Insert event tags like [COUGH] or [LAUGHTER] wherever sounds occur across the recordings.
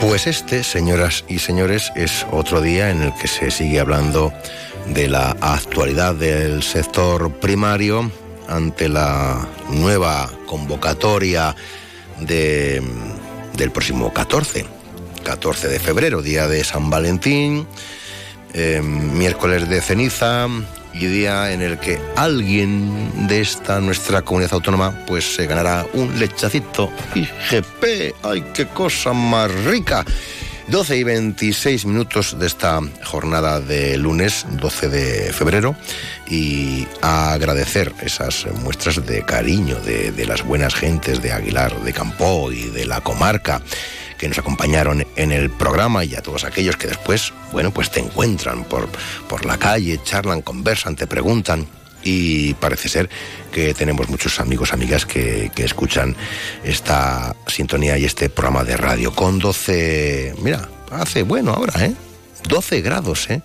Pues este, señoras y señores, es otro día en el que se sigue hablando de la actualidad del sector primario ante la nueva convocatoria de, del próximo 14, 14 de febrero, día de San Valentín, eh, miércoles de ceniza y día en el que alguien de esta nuestra comunidad autónoma pues se ganará un lechacito IGP. ¡Ay, qué cosa más rica! 12 y 26 minutos de esta jornada de lunes 12 de febrero y agradecer esas muestras de cariño de, de las buenas gentes de Aguilar de Campo y de la comarca que nos acompañaron en el programa y a todos aquellos que después, bueno, pues te encuentran por, por la calle, charlan, conversan, te preguntan. Y parece ser que tenemos muchos amigos, amigas que, que escuchan esta sintonía y este programa de radio con 12, mira, hace bueno ahora, ¿eh? 12 grados, ¿eh?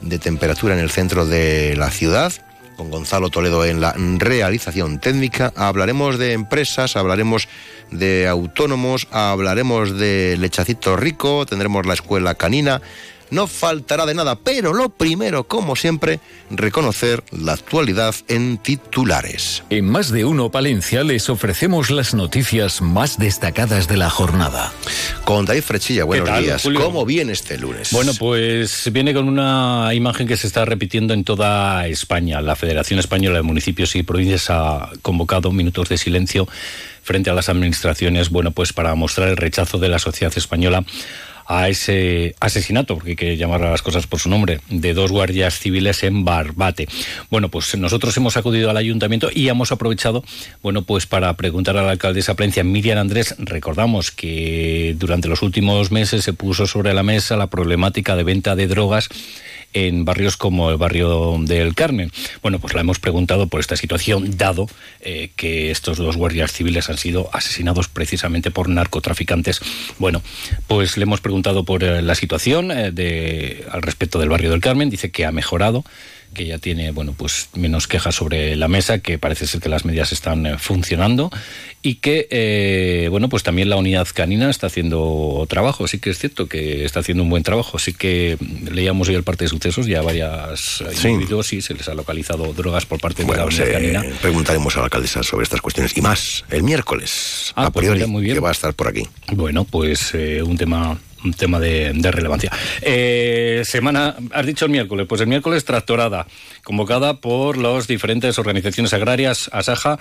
De temperatura en el centro de la ciudad con Gonzalo Toledo en la realización técnica. Hablaremos de empresas, hablaremos de autónomos, hablaremos de lechacito rico, tendremos la escuela canina. No faltará de nada, pero lo primero, como siempre, reconocer la actualidad en titulares. En más de uno Palencia les ofrecemos las noticias más destacadas de la jornada. Con David Frechilla, buenos tal, días. Julio? ¿Cómo viene este lunes? Bueno, pues viene con una imagen que se está repitiendo en toda España. La Federación Española de Municipios y Provincias ha convocado minutos de silencio frente a las administraciones, bueno, pues para mostrar el rechazo de la sociedad española a ese asesinato, porque hay que llamar a las cosas por su nombre, de dos guardias civiles en Barbate. Bueno, pues nosotros hemos acudido al ayuntamiento y hemos aprovechado, bueno, pues para preguntar a la alcaldesa Plencia Miriam Andrés, recordamos que durante los últimos meses se puso sobre la mesa la problemática de venta de drogas en barrios como el barrio del Carmen. Bueno, pues la hemos preguntado por esta situación, dado eh, que estos dos guardias civiles han sido asesinados precisamente por narcotraficantes. Bueno, pues le hemos preguntado por eh, la situación eh, al respecto del barrio del Carmen. Dice que ha mejorado que ya tiene bueno pues menos quejas sobre la mesa que parece ser que las medidas están eh, funcionando y que eh, bueno pues también la unidad canina está haciendo trabajo sí que es cierto que está haciendo un buen trabajo sí que leíamos hoy el parte de sucesos ya varias Sí. individuos y se les ha localizado drogas por parte de Bueno, la unidad canina preguntaremos a la alcaldesa sobre estas cuestiones y más el miércoles, Ah, a pues priori, muy bien. que va a estar por aquí. Bueno, pues eh, un tema un tema de, de relevancia. Eh, semana, has dicho el miércoles, pues el miércoles tractorada, convocada por las diferentes organizaciones agrarias, Asaja,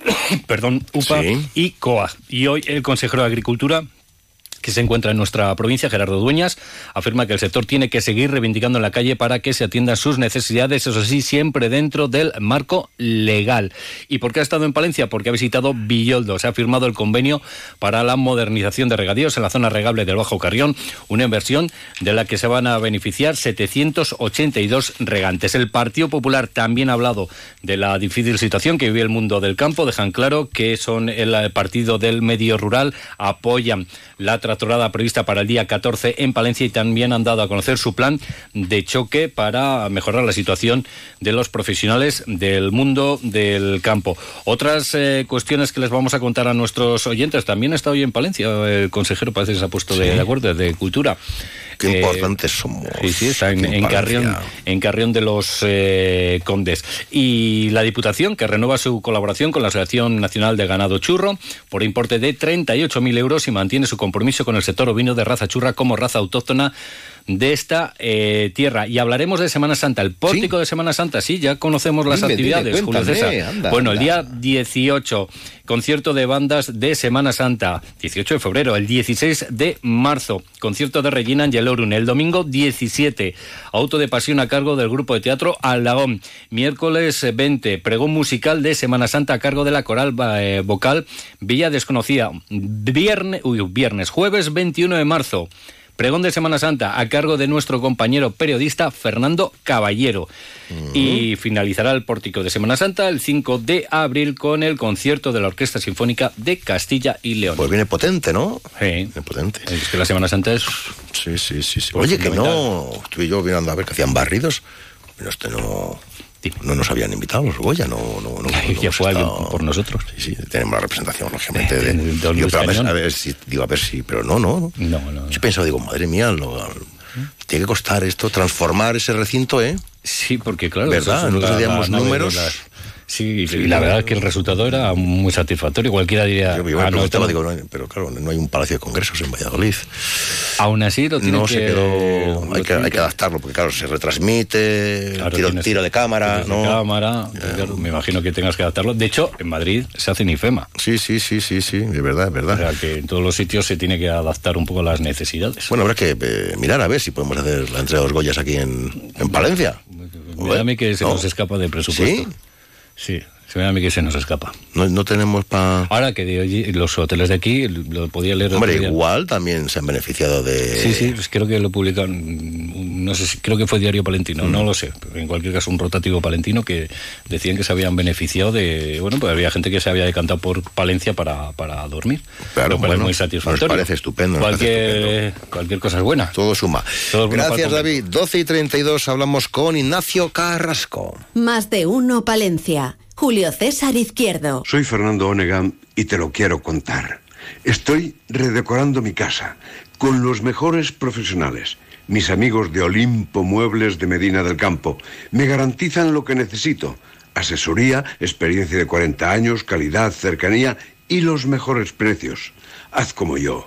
[COUGHS] perdón, UPA Sí. y COA. Y hoy el consejero de Agricultura que se encuentra en nuestra provincia, Gerardo Dueñas, afirma que el sector tiene que seguir reivindicando en la calle para que se atiendan sus necesidades, eso sí, siempre dentro del marco legal. ¿Y por qué ha estado en Palencia? Porque ha visitado Villoldo. Se ha firmado el convenio para la modernización de regadíos en la zona regable del Bajo Carrión, una inversión de la que se van a beneficiar 782 regantes. El Partido Popular también ha hablado de la difícil situación que vive el mundo del campo. Dejan claro que son el partido del medio rural, apoyan la tractorada prevista para el día 14 en Palencia y también han dado a conocer su plan de choque para mejorar la situación de los profesionales del mundo del campo. Otras eh, cuestiones que les vamos a contar a nuestros oyentes. También está hoy en Palencia el consejero, parece que se ha puesto de, Sí. de acuerdo, de Cultura. Qué Eh, importantes somos. Sí, sí, está en, aquí en Palencia. Carrión, en Carrión de los eh, Condes. Y la Diputación, que renueva su colaboración con la Asociación Nacional de Ganado Churro por importe de 38.000 euros y mantiene su compromiso con el sector ovino de raza churra como raza autóctona de esta eh, tierra. Y hablaremos de Semana Santa, el pórtico ¿Sí? de Semana Santa. Sí, ya conocemos las Dime, dime, actividades, Julio cuéntame, César. anda, bueno, el día 18, concierto de bandas de Semana Santa. 18 de febrero, el 16 de marzo, concierto de Regina Angelorun. El domingo 17, auto de pasión a cargo del grupo de teatro Aldagón. Miércoles eh, 20, pregón musical de Semana Santa a cargo de la coral eh, vocal Villa Desconocida. Viernes, uy, viernes, jueves 21 de marzo. Pregón de Semana Santa a cargo de nuestro compañero periodista Fernando Caballero. Y finalizará el pórtico de Semana Santa el 5 de abril con el concierto de la Orquesta Sinfónica de Castilla y León. Pues viene potente, ¿no? Sí. Viene potente. Es que la Semana Santa es... Sí, sí, sí. sí. Pues Oye, que no. Estuve yo mirando a ver que hacían barridos. Pero este no. No nos habían invitado los Goya, no, no, no, [LAUGHS] Ya fue alguien estado- por nosotros. Sí, sí, tenemos la representación, lógicamente. De- De, de digo, pero a ver, Cañón. a ver si, digo, a ver si, pero no, no. No, no, no. Yo he pensado, digo, madre mía, lo- tiene que costar esto, transformar ese recinto, ¿eh? Sí, porque claro... ¿Verdad? Nosotros la- la de números. las- Sí, y la verdad es que el resultado era muy satisfactorio. Cualquiera diría... Yo, yo me "Ah, no, digo, no hay- pero claro, no hay un palacio de congresos en Valladolid. Aún así lo tiene No que... se quedó. Hay que, hay que adaptarlo, porque claro, se retransmite, Claro, tiro, tienes- tiro de cámara, tiros de ¿no? cámara, claro, me imagino que tengas que adaptarlo. De hecho, en Madrid se hace en IFEMA. Sí, sí, sí, sí, sí, es verdad, es O verdad. sea que en todos los sitios se tiene que adaptar un poco a las necesidades. Bueno, habrá que eh, mirar a ver si podemos hacer la entrega de los Goyas aquí en, en Palencia. me da a mí que se ¿No? nos escapa de presupuesto. ¿Sí? Sí, se me da a mí que se nos escapa. No, no tenemos para... Ahora que de hoy los hoteles de aquí, lo podía leer Hombre, igual también se han beneficiado de... Sí, sí, pues creo que lo publican, no sé si, creo que fue Diario Palentino, Mm. no lo sé, en cualquier caso un rotativo palentino que decían que se habían beneficiado de, bueno, pues había gente que se había decantado por Palencia para, para dormir. Claro, lo cual bueno, es muy satisfactorio. nos parece estupendo, parece Cualquier, cualquier cosa es buena. Todo suma. Todo Gracias, David. 12 y 32 hablamos con Ignacio Carrasco. Más de uno Palencia. Julio César Izquierdo. Soy Fernando Onegan y te lo quiero contar. Estoy redecorando mi casa con los mejores profesionales. Mis amigos de Olimpo Muebles de Medina del Campo me garantizan lo que necesito. Asesoría, experiencia de 40 años, calidad, cercanía y los mejores precios. Haz como yo.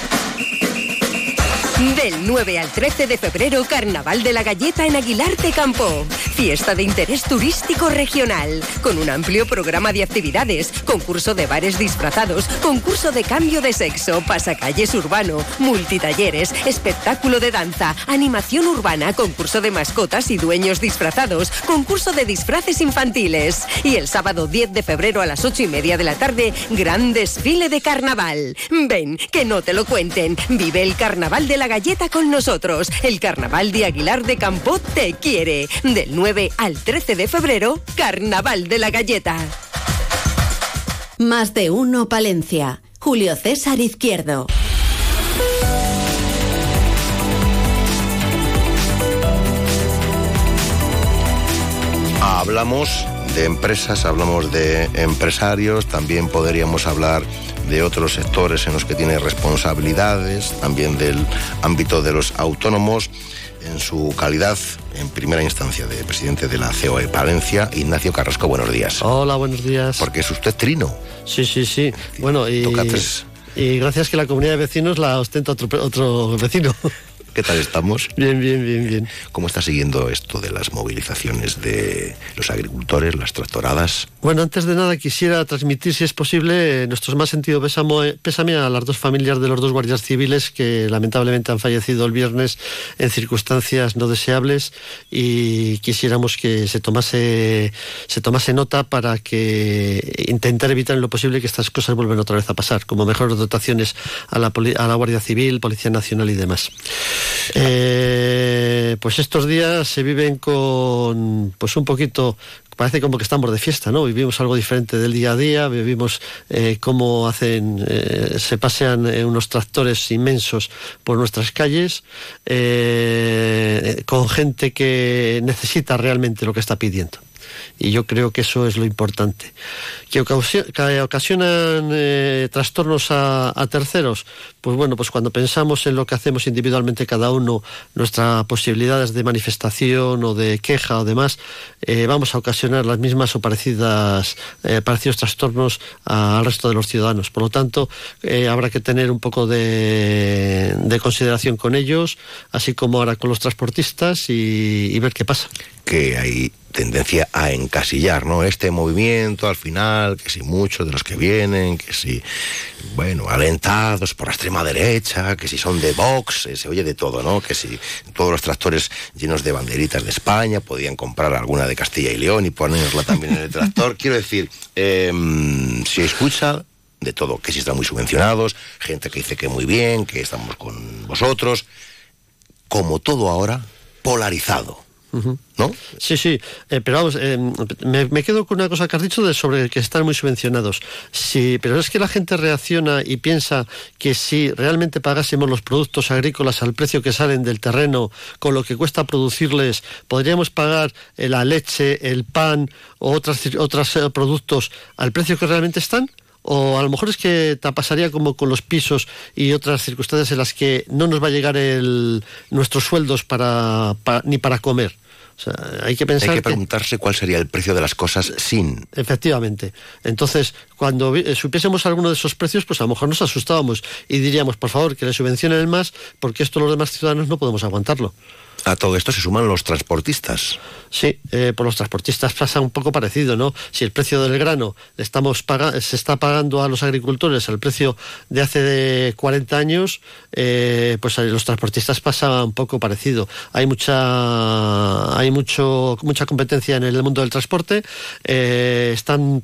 Del 9 al 13 de febrero, Carnaval de la Galleta en Aguilar de Campo. Fiesta de interés turístico regional, con un amplio programa de actividades, concurso de bares disfrazados, concurso de cambio de sexo, pasacalles urbano, multitalleres, espectáculo de danza, animación urbana, concurso de mascotas y dueños disfrazados, concurso de disfraces infantiles. Y el sábado 10 de febrero a las 8 y media de la tarde, gran desfile de carnaval. Ven, que no te lo cuenten. Vive el carnaval de la galleta con nosotros. El carnaval de Aguilar de Campo te quiere. Del 9 al 13 de febrero, carnaval de la galleta. Más de uno Palencia. Julio César Izquierdo. Hablamos de empresas, hablamos de empresarios, también podríamos hablar de otros sectores en los que tiene responsabilidades, también del ámbito de los autónomos, en su calidad, en primera instancia, de presidente de la COE Palencia, Ignacio Carrasco, buenos días. Hola, buenos días. Porque es usted trino. Sí, sí, sí. Bueno, y, Toca tres. y gracias que la comunidad de vecinos la ostenta otro, otro vecino. ¿Qué tal estamos? Bien, bien, bien, bien. ¿Cómo está siguiendo esto de las movilizaciones de los agricultores, las tractoradas? Bueno, antes de nada quisiera transmitir, si es posible, nuestros más sentido pésamo- pésame a las dos familias de los dos guardias civiles que lamentablemente han fallecido el viernes en circunstancias no deseables y quisiéramos que se tomase, se tomase nota para que intentar evitar en lo posible que estas cosas vuelvan otra vez a pasar, como mejores dotaciones a la, a la Guardia Civil, Policía Nacional y demás. Eh, pues estos días se viven con pues un poquito parece como que estamos de fiesta, ¿no? Vivimos algo diferente del día a día, vivimos eh, cómo hacen, eh, se pasean unos tractores inmensos por nuestras calles, con gente que necesita realmente lo que está pidiendo. Y yo creo que eso es lo importante. ¿Que, ocasio- que ocasionan trastornos a terceros? Pues bueno, pues cuando pensamos en lo que hacemos individualmente cada uno, nuestras posibilidades de manifestación o de queja o demás, eh, vamos a ocasionar las mismas o parecidas, eh, parecidos trastornos al resto de los ciudadanos. Por lo tanto, eh, habrá que tener un poco de, consideración con ellos, así como ahora con los transportistas y ver qué pasa. Que hay tendencia a encasillar, ¿no? Este movimiento al final, que si muchos de los que vienen, que si, bueno, alentados por la extrema derecha, que si son de Vox, eh, se oye de todo, ¿no? Que si todos los tractores llenos de banderitas de España podían comprar alguna de Castilla y León y ponerla también en el tractor. [LAUGHS] Quiero decir, eh, si escucha de todo, que si están muy subvencionados, gente que dice que muy bien, que estamos con vosotros, como todo ahora, polarizado ¿No? Sí, sí, eh, pero vamos, eh, me, quedo con una cosa que has dicho de sobre que están muy subvencionados. Sí, pero es que la gente reacciona y piensa que si realmente pagásemos los productos agrícolas al precio que salen del terreno, con lo que cuesta producirles, podríamos pagar eh, la leche, el pan o otros otras productos al precio que realmente están o a lo mejor es que te pasaría como con los pisos y otras circunstancias en las que no nos va a llegar el, nuestros sueldos para, ni para comer hay que pensar. Hay que preguntarse cuál sería el precio de las cosas sin. Efectivamente. Entonces, cuando eh, supiésemos alguno de esos precios, pues a lo mejor nos asustábamos y diríamos, por favor, que le subvencionen más, porque esto los demás ciudadanos no podemos aguantarlo. A todo esto se suman los transportistas. Sí, eh, por los transportistas pasa un poco parecido, ¿no? Si el precio del grano estamos se está pagando a los agricultores al precio de hace de 40 años, eh, pues los transportistas pasa un poco parecido. Hay mucha, hay mucho, mucha competencia en el mundo del transporte. Eh, están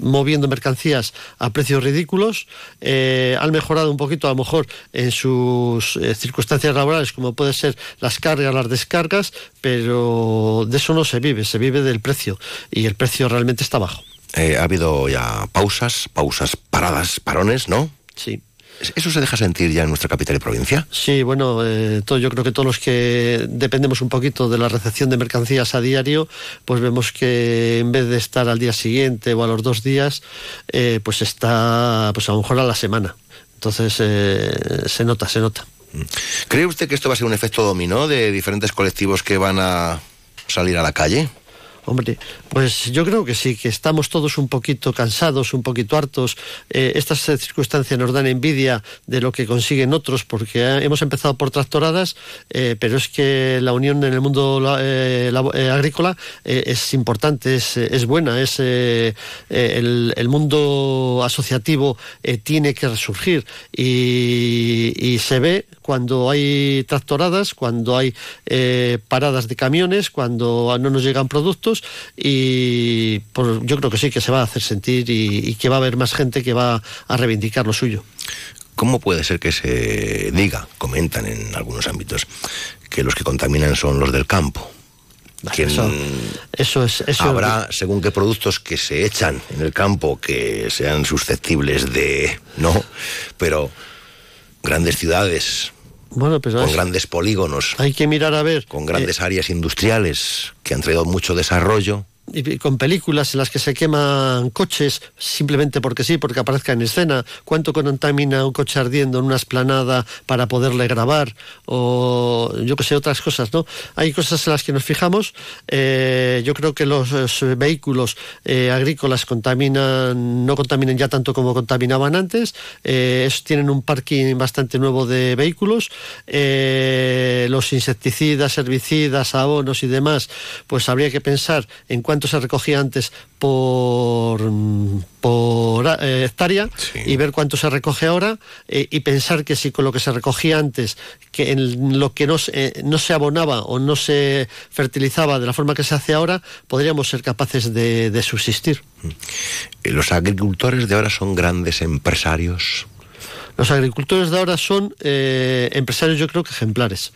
moviendo mercancías a precios ridículos. han mejorado un poquito, a lo mejor, en sus circunstancias laborales, como puede ser las cargas, las descargas, pero de eso no se vive, se vive del precio y el precio realmente está bajo. Eh, ha habido ya pausas, pausas, paradas, parones, ¿no? Sí. ¿Eso se deja sentir ya en nuestra capital y provincia? Sí, bueno, eh, todo, yo creo que todos los que dependemos un poquito de la recepción de mercancías a diario, pues vemos que en vez de estar al día siguiente o a los dos días, eh, pues está pues a lo mejor a la semana. Entonces se nota, se nota. ¿Cree usted que esto va a ser un efecto dominó de diferentes colectivos que van a salir a la calle? Hombre, pues yo creo que sí, que estamos todos un poquito cansados, un poquito hartos. Eh, estas circunstancias nos dan envidia de lo que consiguen otros, porque hemos empezado por tractoradas, eh, pero es que la unión en el mundo eh, agrícola es importante, es, buena, es el, el, mundo asociativo tiene que resurgir y, y se ve cuando hay tractoradas, cuando hay paradas de camiones, cuando no nos llegan productos y yo creo que sí, que se va a hacer sentir y, que va a haber más gente que va a reivindicar lo suyo. ¿Cómo puede ser que se diga, comentan en algunos ámbitos, que los que contaminan son los del campo? Eso, es. Eso habrá, según qué productos que se echan en el campo que sean susceptibles de. No, pero grandes ciudades bueno, pues con grandes polígonos. Hay que mirar a ver. Con grandes eh, áreas industriales que han traído mucho desarrollo con películas en las que se queman coches simplemente porque sí, porque aparezca en escena, cuánto contamina un coche ardiendo en una esplanada para poderle grabar o yo que sé, otras cosas, ¿no? Hay cosas en las que nos fijamos. Eh, yo creo que los, vehículos eh, agrícolas contaminan, no contaminan ya tanto como contaminaban antes. Eh, tienen un parking bastante nuevo de vehículos. los insecticidas, herbicidas, abonos y demás, pues habría que pensar en cuánto se recogía antes por, por eh, hectárea y ver cuánto se recoge ahora eh, y pensar que si con lo que se recogía antes, que en lo que no, eh, no se abonaba o no se fertilizaba de la forma que se hace ahora, podríamos ser capaces de, de subsistir. ¿Los agricultores de ahora son grandes empresarios? Los agricultores de ahora son eh, empresarios, yo creo que ejemplares.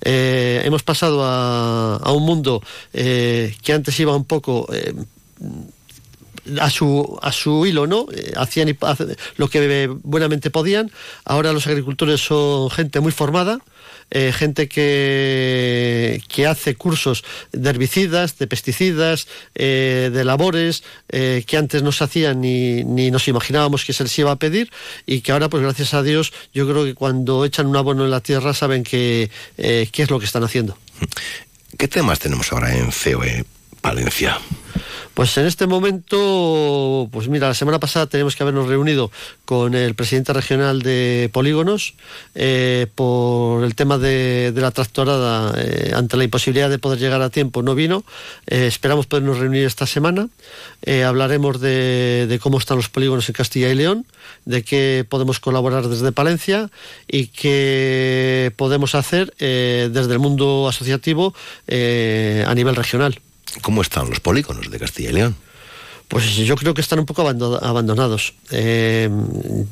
Eh, hemos pasado a, un mundo eh, que antes iba un poco a su, a su hilo, ¿no? Eh, hacían lo que buenamente podían. Ahora los agricultores son gente muy formada, eh, gente que, que hace cursos de herbicidas, de pesticidas, eh, de labores, eh, que antes no se hacían ni, ni nos imaginábamos que se les iba a pedir y que ahora, pues gracias a Dios, yo creo que cuando echan un abono en la tierra saben que, qué es lo que están haciendo. ¿Qué temas tenemos ahora en COE Valencia? Pues en este momento, pues mira, la semana pasada tenemos que habernos reunido con el presidente regional de Polígonos eh, por el tema de, la tractorada. Eh, ante la imposibilidad de poder llegar a tiempo, no vino. Eh, esperamos podernos reunir esta semana. hablaremos de, cómo están los polígonos en Castilla y León, de qué podemos colaborar desde Palencia y qué podemos hacer desde el mundo asociativo a nivel regional. ¿Cómo están los polígonos de Castilla y León? Pues yo creo que están un poco abandonados. Eh,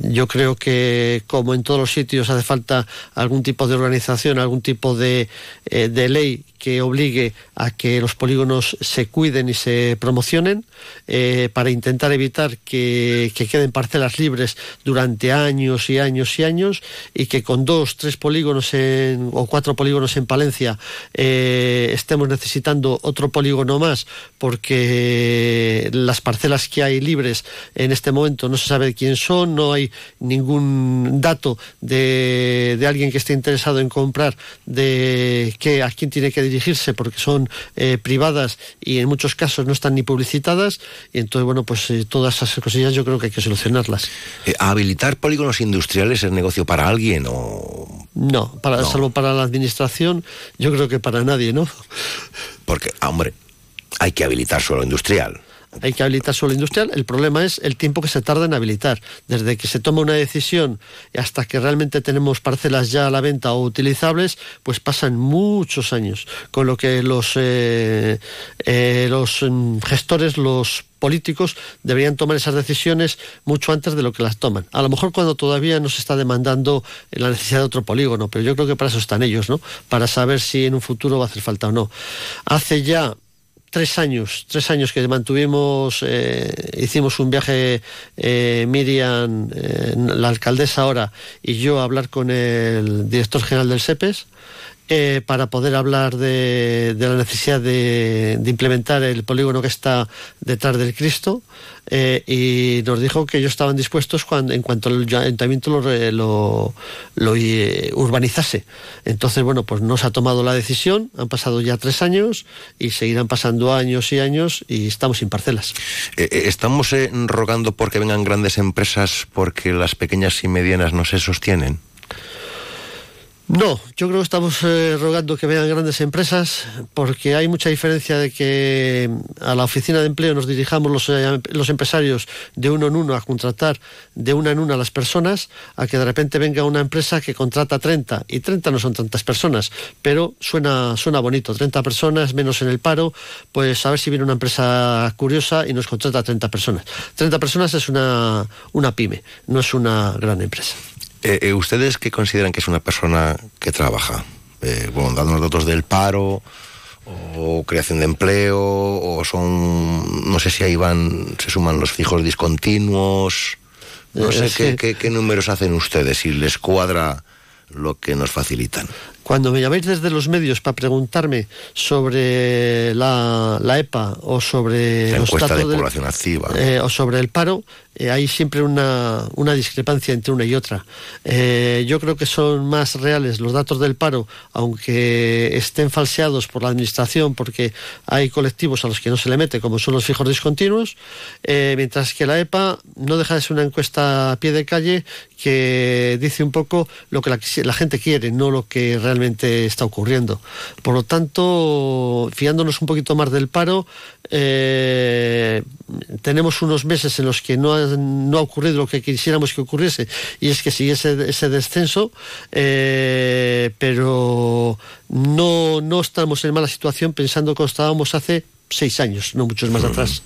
yo creo que, como en todos los sitios, hace falta algún tipo de organización, algún tipo de, eh, de ley que obligue a que los polígonos se cuiden y se promocionen eh, para intentar evitar que, queden parcelas libres durante años y años y años y que con dos, tres polígonos o cuatro polígonos en Palencia eh, estemos necesitando otro polígono más porque las parcelas que hay libres en este momento no se sabe quién son, no hay ningún dato de, de alguien que esté interesado en comprar de que a quién tiene que dirigirse porque son eh, privadas y en muchos casos no están ni publicitadas y entonces bueno pues eh, todas esas cosillas yo creo que hay que solucionarlas. Eh, ¿Habilitar polígonos industriales es negocio para alguien o...? No, para, salvo para la administración yo creo que para nadie, ¿no? Porque, hombre, hay que habilitar suelo industrial hay que habilitar suelo industrial. El problema es el tiempo que se tarda en habilitar. Desde que se toma una decisión hasta que realmente tenemos parcelas ya a la venta o utilizables, pues pasan muchos años. Con lo que los, eh, eh, los mm, gestores, los políticos deberían tomar esas decisiones mucho antes de lo que las toman. A lo mejor cuando todavía no se está demandando la necesidad de otro polígono, pero yo creo que para eso están ellos, ¿no? Para saber si en un futuro va a hacer falta o no. Hace ya tres años, tres años que mantuvimos, eh, hicimos un viaje eh, Miriam, eh, la alcaldesa ahora, y yo a hablar con el director general del SEPES eh, para poder hablar de, la necesidad de, implementar el polígono que está detrás del Cristo eh, y nos dijo que ellos estaban dispuestos en cuanto el ayuntamiento lo, lo, eh, urbanizase. Entonces, bueno, pues nos ha tomado la decisión, han pasado ya tres años y seguirán pasando años y años y estamos sin parcelas. ¿Estamos rogando porque vengan grandes empresas porque las pequeñas y medianas no se sostienen? No, yo creo que estamos eh, rogando que vean grandes empresas porque hay mucha diferencia de que a la oficina de empleo nos dirijamos los, eh, los, empresarios de uno en uno a contratar de una en una las personas a que de repente venga una empresa que contrata 30 y 30 no son tantas personas, pero suena, suena bonito, 30 personas menos en el paro, pues a ver si viene una empresa curiosa y nos contrata 30 personas. 30 personas es una, una pyme, no es una gran empresa. Eh, eh, ¿Ustedes qué consideran que es una persona que trabaja? Eh, bueno, dándonos datos del paro o creación de empleo o son, no sé si ahí van, se suman los fijos discontinuos. No sé qué, qué, números hacen ustedes, si les cuadra lo que nos facilitan. Cuando me llaméis desde los medios para preguntarme sobre la, EPA o sobre la encuesta de población activa o sobre el paro, eh, hay siempre una, una, discrepancia entre una y otra. Eh, yo creo que son más reales los datos del paro, aunque estén falseados por la Administración, porque hay colectivos a los que no se le mete, como son los fijos discontinuos, eh, mientras que la EPA no deja de ser una encuesta a pie de calle que dice un poco lo que la, la gente quiere, no lo que realmente está ocurriendo. Por lo tanto, fiándonos un poquito más del paro, tenemos unos meses en los que no no ha ocurrido lo que quisiéramos que ocurriese y es que siguiese ese descenso, eh, pero no, no estamos en mala situación pensando que estábamos hace seis años, no muchos más mm. atrás.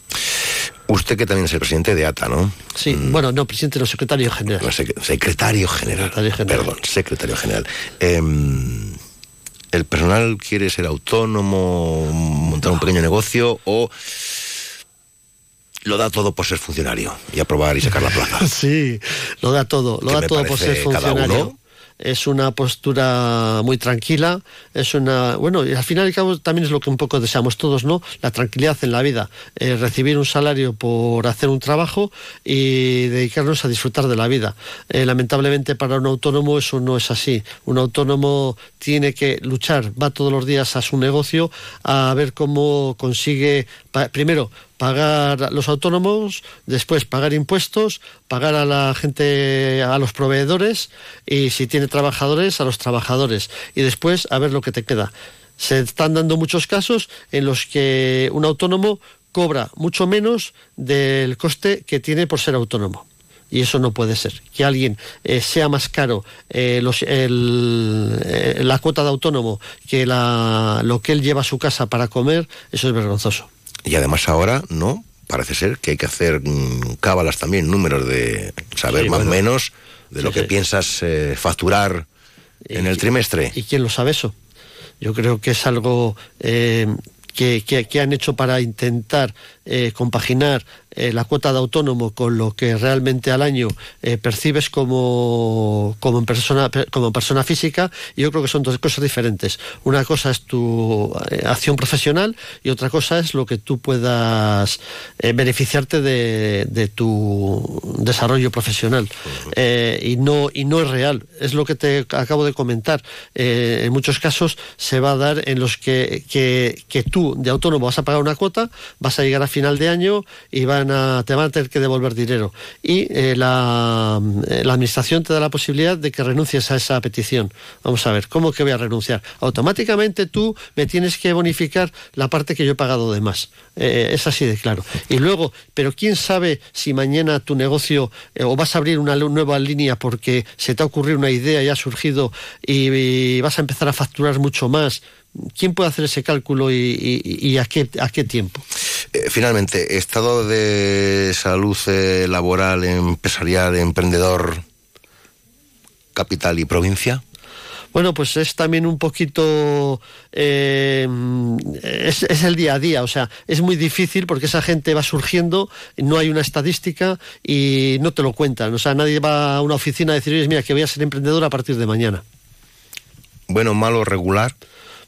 Usted que también es el presidente de ATA, ¿no? Sí, mm. bueno, no, presidente, no, secretario general. secretario general. Perdón, secretario general. Em, ¿El personal quiere ser autónomo, montar un pequeño negocio o lo da todo por ser funcionario y aprobar y sacar la plaza. [LAUGHS] Sí, lo da todo, lo da todo por ser funcionario es una postura muy tranquila, es una, bueno, y al final y cabo también es lo que un poco deseamos todos, ¿no? La tranquilidad en la vida, eh, recibir un salario por hacer un trabajo y dedicarnos a disfrutar de la vida. Eh, lamentablemente para un autónomo eso no es así. Un autónomo tiene que luchar, va todos los días a su negocio a ver cómo consigue, primero, pagar los autónomos, después pagar impuestos, pagar a la gente, a los proveedores y si tiene trabajadores, a los trabajadores y después a ver lo que te queda. Se están dando muchos casos en los que un autónomo cobra mucho menos del coste que tiene por ser autónomo y eso no puede ser. Que alguien eh, sea más caro eh, eh, la cuota de autónomo que la, lo que él lleva a su casa para comer, eso es vergonzoso. Y además ahora, ¿no? Parece ser que hay que hacer mm, cábalas también, números de saber más o menos de lo que piensas eh, facturar en el trimestre. ¿Y quién lo sabe eso? Yo creo que es algo eh, que, que, han hecho para intentar eh, compaginar eh, la cuota de autónomo con lo que realmente al año eh, percibes como, como, persona, como persona física, y yo creo que son dos cosas diferentes. Una cosa es tu acción profesional y otra cosa es lo que tú puedas beneficiarte de, de, tu desarrollo profesional. y, no, y no es real. Es lo que te acabo de comentar. en muchos casos se va a dar en los que, que, que tú de autónomo vas a pagar una cuota, vas a llegar a final de año y a, te van a tener que devolver dinero. Y eh, la, eh, la, administración te da la posibilidad de que renuncies a esa petición. Vamos a ver, ¿cómo que voy a renunciar? Automáticamente tú me tienes que bonificar la parte que yo he pagado de más. Eh, es así de claro. Y luego, pero quién sabe si mañana tu negocio o vas a abrir una nueva línea porque se te ha ocurrido una idea y ha surgido y vas a empezar a facturar mucho más. ¿Quién puede hacer ese cálculo y, a, qué, a qué tiempo? Eh, finalmente, estado de salud eh, laboral, empresarial, emprendedor, capital y provincia. Bueno, pues es también un poquito, eh, es, el día a día, o sea, es muy difícil porque esa gente va surgiendo, no hay una estadística y no te lo cuentan, o sea, nadie va a una oficina a decir, mira, que voy a ser emprendedor a partir de mañana. Bueno, malo, regular.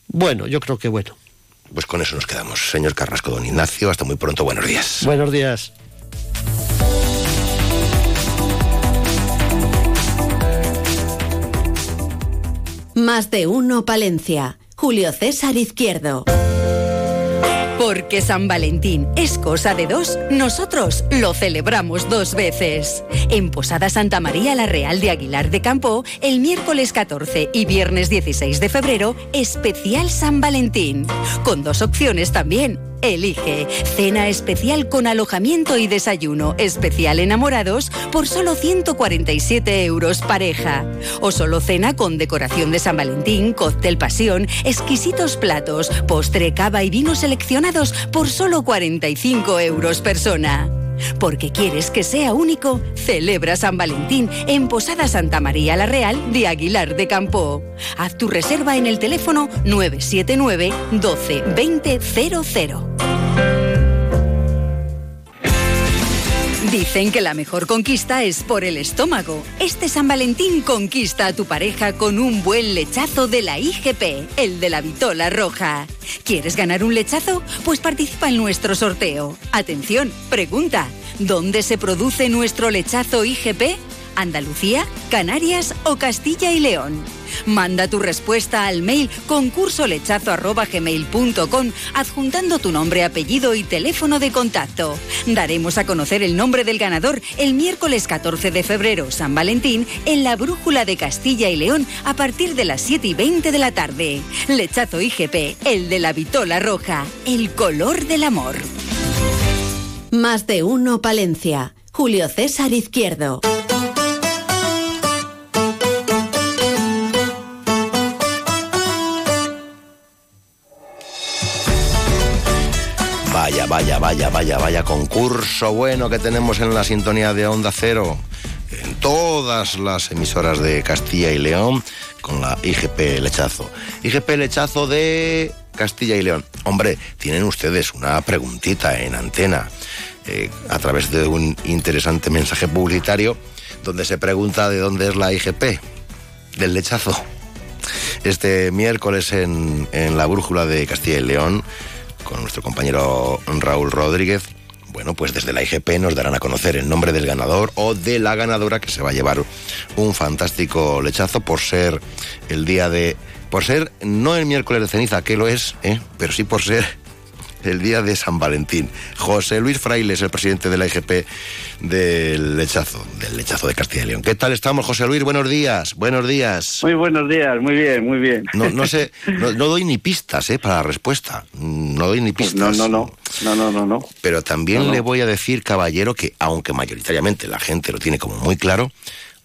Bueno, yo creo que bueno. Pues con eso nos quedamos. Señor Carrasco, don Ignacio, hasta muy pronto. Buenos días. Buenos días. Más de uno, Palencia. Julio César Izquierdo. Porque San Valentín es cosa de dos, nosotros lo celebramos dos veces. En Posada Santa María la Real de Aguilar de Campo, el miércoles 14 y viernes 16 de febrero, especial San Valentín. Con dos opciones también Elige cena especial con alojamiento y desayuno especial enamorados por solo 147 euros pareja. O solo cena con decoración de San Valentín, cóctel pasión, exquisitos platos, postre, cava y vinos seleccionados por solo 45 euros persona. Porque quieres que sea único, celebra San Valentín en Posada Santa María la Real de Aguilar de Campo. Haz tu reserva en el teléfono 979 12 20 Dicen que la mejor conquista es por el estómago. Este San Valentín conquista a tu pareja con un buen lechazo de la IGP, el de la vitola roja. ¿Quieres ganar un lechazo? Pues participa en nuestro sorteo. Atención, pregunta, ¿dónde se produce nuestro lechazo IGP? Andalucía, Canarias o Castilla y León. Manda tu respuesta al mail concursolechazo.gmail.com adjuntando tu nombre, apellido y teléfono de contacto. Daremos a conocer el nombre del ganador el miércoles 14 de febrero, San Valentín, en la Brújula de Castilla y León a partir de las 7 y 20 de la tarde. Lechazo IGP, el de la vitola roja, el color del amor. Más de uno, Palencia. Julio César Izquierdo. Vaya, vaya, vaya, vaya, concurso bueno que tenemos en la sintonía de Onda Cero. En todas las emisoras de Castilla y León con la IGP Lechazo. IGP Lechazo de Castilla y León. Hombre, tienen ustedes una preguntita en antena. eh, a través de un interesante mensaje publicitario donde se pregunta de dónde es la IGP del lechazo. Este miércoles en, en la brújula de Castilla y León, con nuestro compañero Raúl Rodríguez, bueno, pues desde la IGP nos darán a conocer el nombre del ganador o de la ganadora que se va a llevar un fantástico lechazo por ser el día de... Por ser no el miércoles de ceniza, que lo es, ¿eh? pero sí por ser el día de San Valentín. José Luis Fraile es el presidente de la IGP del lechazo, del lechazo de Castilla y León. ¿Qué tal estamos, José Luis? Buenos días, buenos días. Muy buenos días, muy bien, muy bien. No, no sé, no, doy ni pistas ¿eh? para la respuesta. No doy ni pues pistas. no, no, no, no, no, no. Pero también le voy a decir, caballero, que aunque mayoritariamente la gente lo tiene como muy claro,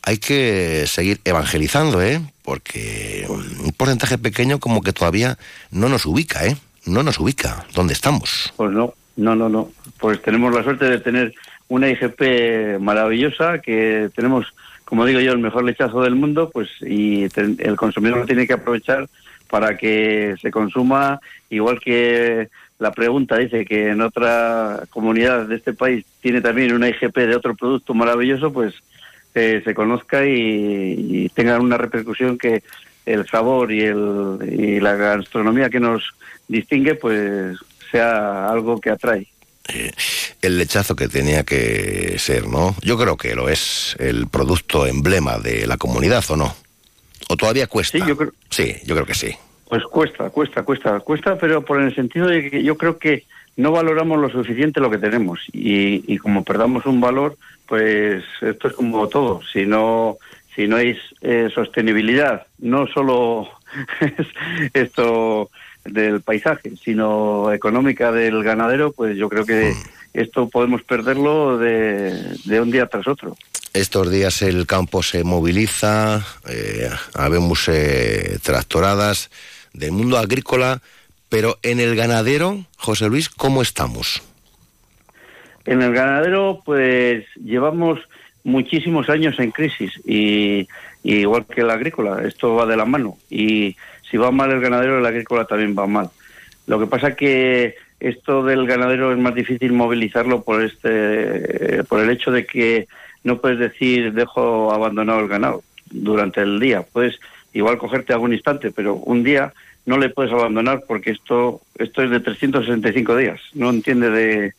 hay que seguir evangelizando, ¿eh? Porque un porcentaje pequeño como que todavía no nos ubica, ¿eh? No nos ubica. ¿Dónde estamos? Pues no, no, no, no. Pues tenemos la suerte de tener una IGP maravillosa, que tenemos, como digo yo, el mejor lechazo del mundo, pues y el consumidor lo tiene que aprovechar para que se consuma, igual que la pregunta dice que en otra comunidad de este país tiene también una IGP de otro producto maravilloso, pues eh, se conozca y, y tenga una repercusión que el sabor y, el, y la gastronomía que nos distingue, pues sea algo que atrae. Eh, el lechazo que tenía que ser, ¿no? Yo creo que lo es el producto emblema de la comunidad, ¿o no? ¿O todavía cuesta? Sí, yo creo, sí, yo creo que sí. Pues cuesta, cuesta, cuesta, cuesta, pero por el sentido de que yo creo que no valoramos lo suficiente lo que tenemos y, y como perdamos un valor, pues esto es como todo. Si no, si no hay eh, sostenibilidad, no solo [LAUGHS] esto del paisaje, sino económica del ganadero, pues yo creo que mm. esto podemos perderlo de, un día tras otro. Estos días el campo se moviliza, eh, habemos eh, tractoradas del mundo agrícola, pero en el ganadero, José Luis, ¿cómo estamos? En el ganadero, pues llevamos muchísimos años en crisis y, y igual que el agrícola, esto va de la mano y si va mal el ganadero, el agrícola también va mal. Lo que pasa que esto del ganadero es más difícil movilizarlo por este, por el hecho de que no puedes decir dejo abandonado el ganado durante el día. Puedes igual cogerte algún instante, pero un día no le puedes abandonar porque esto esto es de 365 días. No entiende de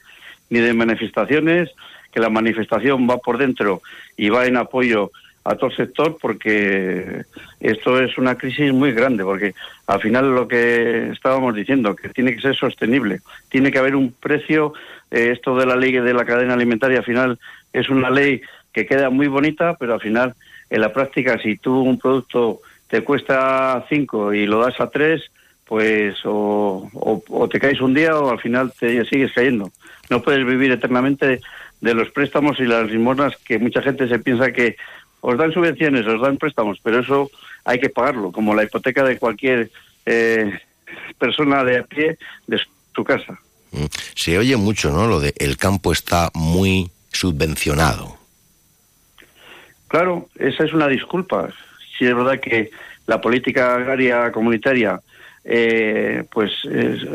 ni de manifestaciones, que la manifestación va por dentro y va en apoyo a todo el sector porque esto es una crisis muy grande, porque al final lo que estábamos diciendo, que tiene que ser sostenible, tiene que haber un precio, eh, esto de la ley de la cadena alimentaria al final es una ley que queda muy bonita, pero al final en la práctica si tú un producto te cuesta cinco y lo das a tres, pues o, o, te caes un día o al final te sigues cayendo. No puedes vivir eternamente de los préstamos y las limosnas que mucha gente se piensa que os dan subvenciones, os dan préstamos, pero eso hay que pagarlo, como la hipoteca de cualquier eh, persona de a pie de su casa. Mm. Se oye mucho, ¿no? Lo de el campo está muy subvencionado. Claro, esa es una disculpa. Si es verdad que la política agraria comunitaria eh, pues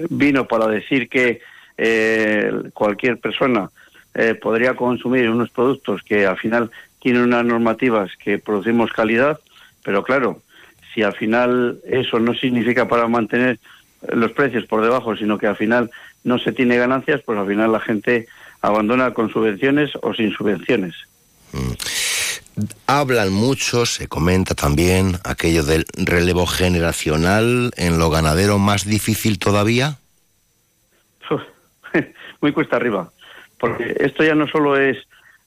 vino para decir que eh, cualquier persona podría consumir unos productos que al final tienen unas normativas que producimos calidad, pero claro, si al final eso no significa para mantener los precios por debajo, sino que al final no se tiene ganancias, pues al final la gente abandona con subvenciones o sin subvenciones. Mm. Hablan mucho, se comenta también aquello del relevo generacional en lo ganadero más difícil todavía. [LAUGHS] Muy cuesta arriba, porque esto ya no solo es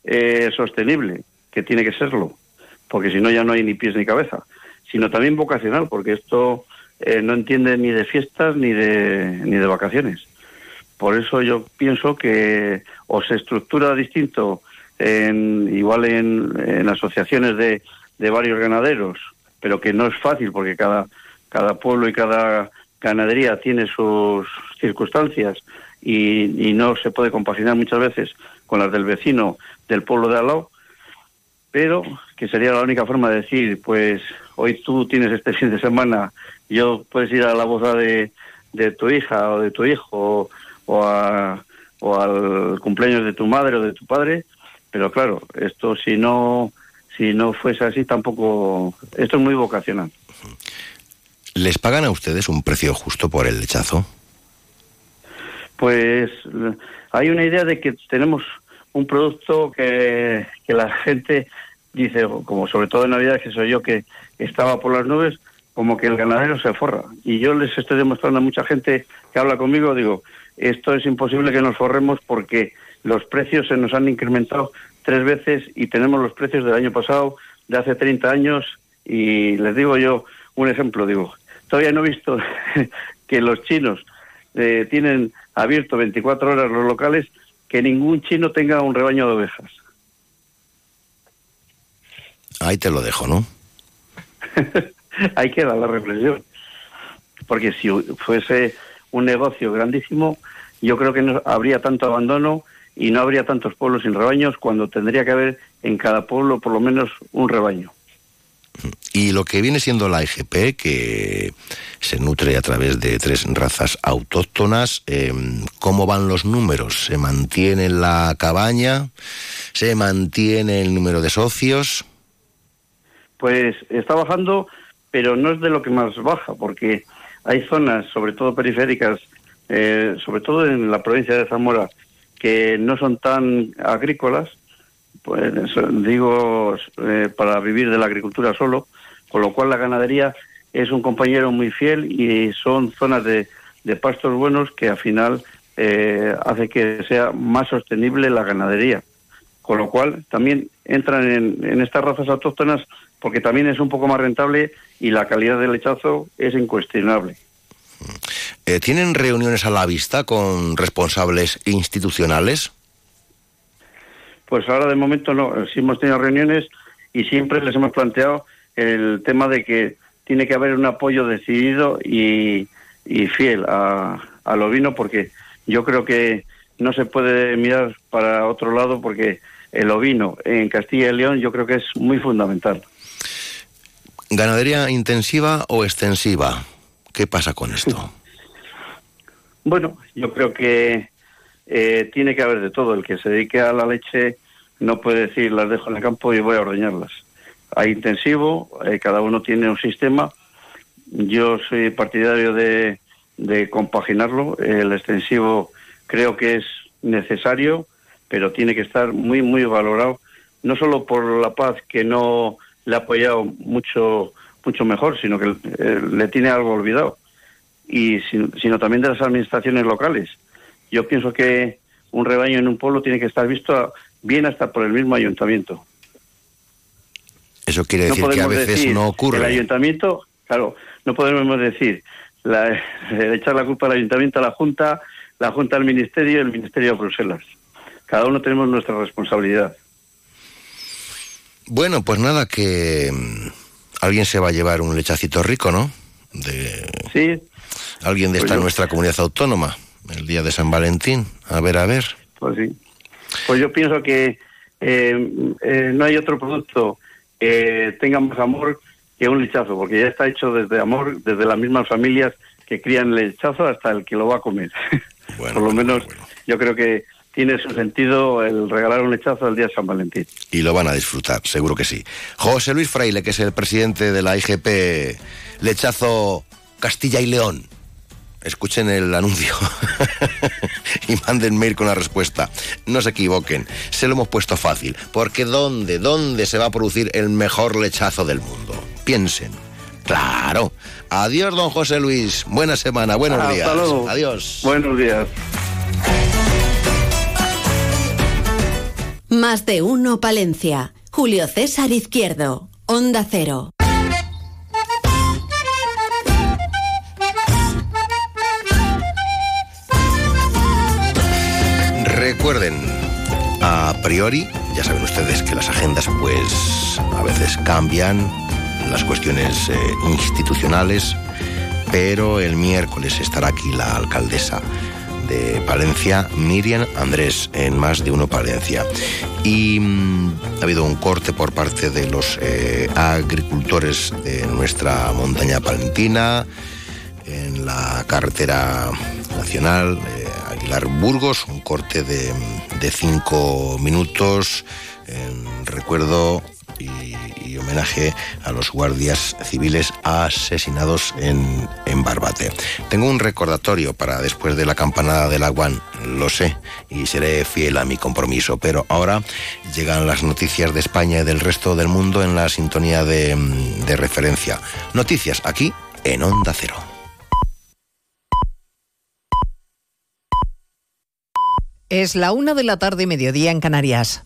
eh, sostenible, que tiene que serlo, porque si no ya no hay ni pies ni cabeza, sino también vocacional, porque esto eh, no entiende ni de fiestas ni de, ni de vacaciones. Por eso yo pienso que o se estructura distinto, en, igual en, asociaciones de, de, varios ganaderos, pero que no es fácil porque cada, cada pueblo y cada ganadería tiene sus circunstancias y, y no se puede compaginar muchas veces con las del vecino del pueblo de al lado, pero que sería la única forma de decir, pues hoy tú tienes este [LAUGHS] fin de semana, yo puedes ir a la boda de, de tu hija o de tu hijo o, a, o al cumpleaños de tu madre o de tu padre, pero claro, esto si no si no fuese así tampoco esto es muy vocacional. ¿Les pagan a ustedes un precio justo por el lechazo? Pues hay una idea de que tenemos un producto que, que la gente dice, como sobre todo en Navidad, que soy yo que estaba por las nubes, como que el ganadero se forra. Y yo les estoy demostrando a mucha gente que habla conmigo, digo, esto es imposible que nos forremos porque los precios se nos han incrementado tres veces y tenemos los precios del año pasado, de hace 30 años, y les digo yo un ejemplo, digo, todavía no he visto [LAUGHS] que los chinos eh, tienen abierto 24 horas los locales, que ningún chino tenga un rebaño de ovejas. Ahí te lo dejo, ¿no? [LAUGHS] Ahí queda la reflexión. Porque si fuese un negocio grandísimo, yo creo que no habría tanto abandono y no habría tantos pueblos sin rebaños cuando tendría que haber en cada pueblo por lo menos un rebaño. Y lo que viene siendo la IGP, que se nutre a través de tres razas autóctonas, em, ¿cómo van los números? ¿Se mantiene la cabaña? ¿Se mantiene el número de socios? Pues está bajando, pero no es de lo que más baja, porque hay zonas, sobre todo periféricas, eh, sobre todo en la provincia de Zamora, que no son tan agrícolas, pues digo, eh, para vivir de la agricultura solo, con lo cual la ganadería es un compañero muy fiel y son zonas de, de pastos buenos que al final eh, hace que sea más sostenible la ganadería. Con lo cual también entran en, en estas razas autóctonas porque también es un poco más rentable y la calidad del lechazo es incuestionable. Eh, ¿Tienen reuniones a la vista con responsables institucionales? Pues ahora de momento no. Sí hemos tenido reuniones y siempre les hemos planteado el tema de que tiene que haber un apoyo decidido y, y fiel a, al ovino porque yo creo que no se puede mirar para otro lado porque el ovino en Castilla y León yo creo que es muy fundamental. ¿Ganadería intensiva o extensiva? ¿Qué pasa con esto? Bueno, yo creo que eh, tiene que haber de todo. El que se dedique a la leche no puede decir las dejo en el campo y voy a ordeñarlas. Hay intensivo, eh, cada uno tiene un sistema. Yo soy partidario de, de compaginarlo. El extensivo creo que es necesario, pero tiene que estar muy, muy valorado, no solo por la paz que no le ha apoyado mucho, mucho mejor, sino que eh, le tiene algo olvidado y sino, también de las administraciones locales. Yo pienso que un rebaño en un pueblo tiene que estar visto bien hasta por el mismo ayuntamiento. Eso quiere decir que a veces no ocurre. El ayuntamiento, claro, no podemos decir la, [LAUGHS] echar la culpa al ayuntamiento a la Junta, la Junta al Ministerio y el Ministerio a Bruselas. Cada uno tenemos nuestra responsabilidad. Bueno, pues nada, que mm, alguien se va a llevar un lechacito rico, ¿no? De... Sí, alguien de pues esta nuestra comunidad autónoma, el día de San Valentín. A ver, a ver. Pues sí. Pues yo pienso que eh, eh, no hay otro producto que tenga más amor que un lechazo, porque ya está hecho desde amor, desde las mismas familias que crían el lechazo hasta el que lo va a comer. [LAUGHS] Por lo menos yo creo que tiene su sentido el regalar un lechazo el día de San Valentín. Y lo van a disfrutar, seguro que sí. José Luis Fraile, que es el presidente de la IGP Lechazo Castilla y León escuchen el anuncio [LAUGHS] y manden mail con la respuesta. No se equivoquen, se lo hemos puesto fácil, porque ¿dónde, dónde se va a producir el mejor lechazo del mundo? Piensen. Claro. Adiós, don José Luis. Buena semana, buenos días. Adiós. Buenos días. Más de uno, Palencia. Julio César Izquierdo. Onda Cero. Recuerden, a priori, ya saben ustedes que las agendas pues a veces cambian, las cuestiones eh, institucionales, pero el miércoles estará aquí la alcaldesa de Palencia, Miriam Andrés, en más de uno Palencia. Y mm, ha habido un corte por parte de los eh, agricultores de nuestra montaña palentina, en la carretera nacional. Eh, Pilar Burgos, un corte de, de cinco minutos en recuerdo y, homenaje a los guardias civiles asesinados en, en, Barbate. Tengo un recordatorio para después de la campanada del Aguán, lo sé, y seré fiel a mi compromiso, pero ahora llegan las noticias de España y del resto del mundo en la sintonía de, de referencia. Noticias aquí en Onda Cero. Es la una de la tarde, mediodía en Canarias.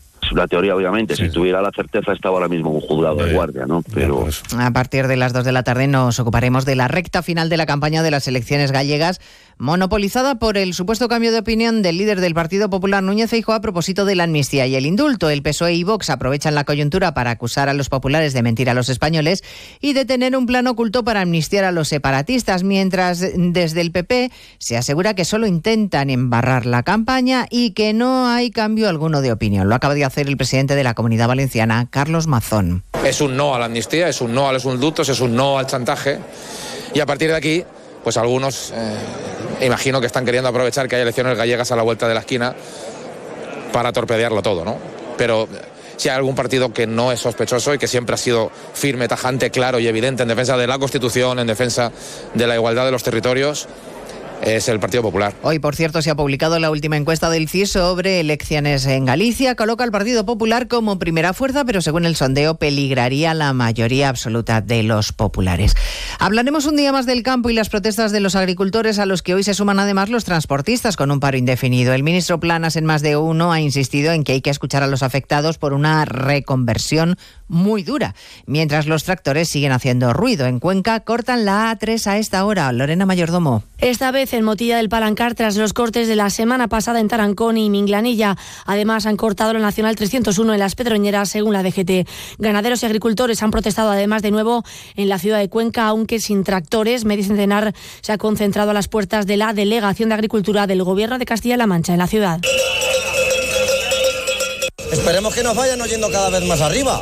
es una teoría, obviamente. Si tuviera la certeza, estaba ahora mismo un juzgado de guardia, ¿no? Pero. A partir de las dos de la tarde nos ocuparemos de la recta final de la campaña de las elecciones gallegas monopolizada por el supuesto cambio de opinión del líder del Partido Popular Núñez Feijóo a propósito de la amnistía y el indulto. El PSOE y Vox aprovechan la coyuntura para acusar a los populares de mentir a los españoles y de tener un plan oculto para amnistiar a los separatistas, mientras desde el PP se asegura que solo intentan embarrar la campaña y que no hay cambio alguno de opinión. Lo acaba de hacer el presidente de la Comunidad Valenciana, Carlos Mazón. Es un no a la amnistía, es un no a los indultos, es un no al chantaje y a partir de aquí pues algunos eh, imagino que están queriendo aprovechar que hay elecciones gallegas a la vuelta de la esquina para torpedearlo todo, ¿no? Pero si hay algún partido que no es sospechoso y que siempre ha sido firme, tajante, claro y evidente en defensa de la Constitución, en defensa de la igualdad de los territorios, es el Partido Popular. Hoy, por cierto, se ha publicado la última encuesta del CIS sobre elecciones en Galicia. Coloca al Partido Popular como primera fuerza, pero según el sondeo peligraría la mayoría absoluta de los populares. Hablaremos un día más del campo y las protestas de los agricultores a los que hoy se suman además los transportistas con un paro indefinido. El ministro Planas en más de uno ha insistido en que hay que escuchar a los afectados por una reconversión muy dura, mientras los tractores siguen haciendo ruido. En Cuenca cortan la A3 a esta hora. Lorena Mayordomo. Esta vez en Motilla del Palancar tras los cortes de la semana pasada en Tarancón y Minglanilla. Además han cortado la Nacional 301 en las Pedroñeras según la DGT. Ganaderos y agricultores han protestado además de nuevo en la ciudad de Cuenca, aunque sin tractores. Medicentenar se ha concentrado a las puertas de la Delegación de Agricultura del Gobierno de Castilla-La Mancha en la ciudad. Esperemos que nos vayan oyendo cada vez más arriba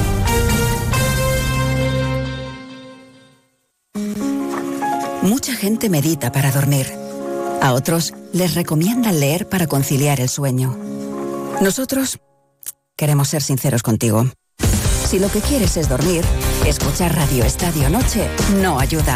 Mucha gente medita para dormir. A otros les recomiendan leer para conciliar el sueño. Nosotros queremos ser sinceros contigo. Si lo que quieres es dormir, escuchar Radio Estadio Noche no ayuda.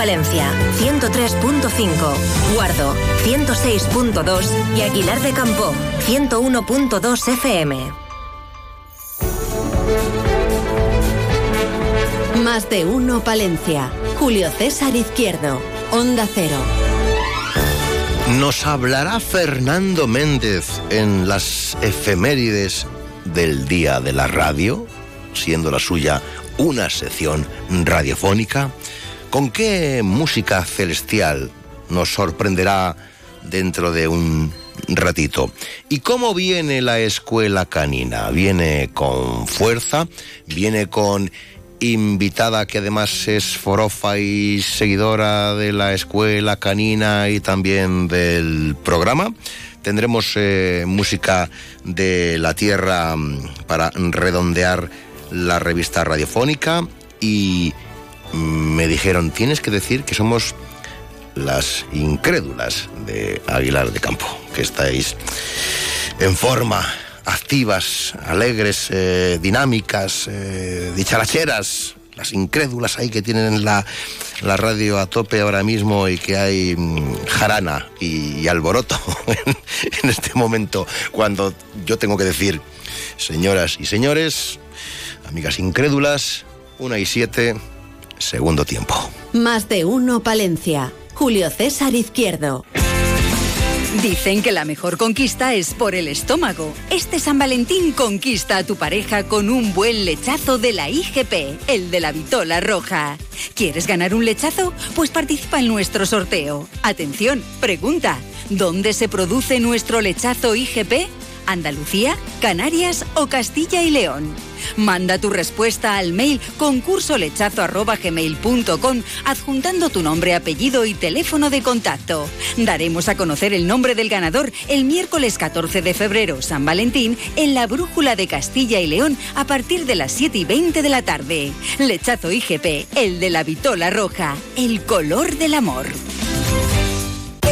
Palencia, 103.5, Guardo, 106.2 y Aguilar de Campo, 101.2 FM. Más de uno Palencia. Julio César Izquierdo. Onda Cero. Nos hablará Fernando Méndez en las efemérides del Día de la Radio, siendo la suya una sección radiofónica. ¿Con qué música celestial nos sorprenderá dentro de un ratito? ¿Y cómo viene la escuela canina? ¿Viene con fuerza? ¿Viene con invitada que además es forofa y seguidora de la escuela canina y también del programa. Tendremos eh, música de la tierra mm, para redondear la revista radiofónica y me dijeron, tienes que decir que somos las incrédulas de Aguilar de Campo, que estáis en forma activas, alegres, eh, dinámicas, eh, dicharacheras, las incrédulas ahí que tienen la, la radio a tope ahora mismo y que hay mm, jarana y, alboroto [LAUGHS] en, en este momento, cuando yo tengo que decir, señoras y señores, amigas incrédulas, una y siete, segundo tiempo. Más de uno Palencia. Julio César Izquierdo. Dicen que la mejor conquista es por el estómago. Este San Valentín conquista a tu pareja con un buen lechazo de la IGP, el de la vitola roja. ¿Quieres ganar un lechazo? Pues participa en nuestro sorteo. Atención, pregunta, ¿dónde se produce nuestro lechazo IGP? ¿Andalucía, Canarias o Castilla y León? Manda tu respuesta al mail concursolechazo.gmail.com adjuntando tu nombre, apellido y teléfono de contacto. Daremos a conocer el nombre del ganador el miércoles 14 de febrero, San Valentín, en la Brújula de Castilla y León a partir de las 7 y 20 de la tarde. Lechazo IGP, el de la vitola roja, el color del amor.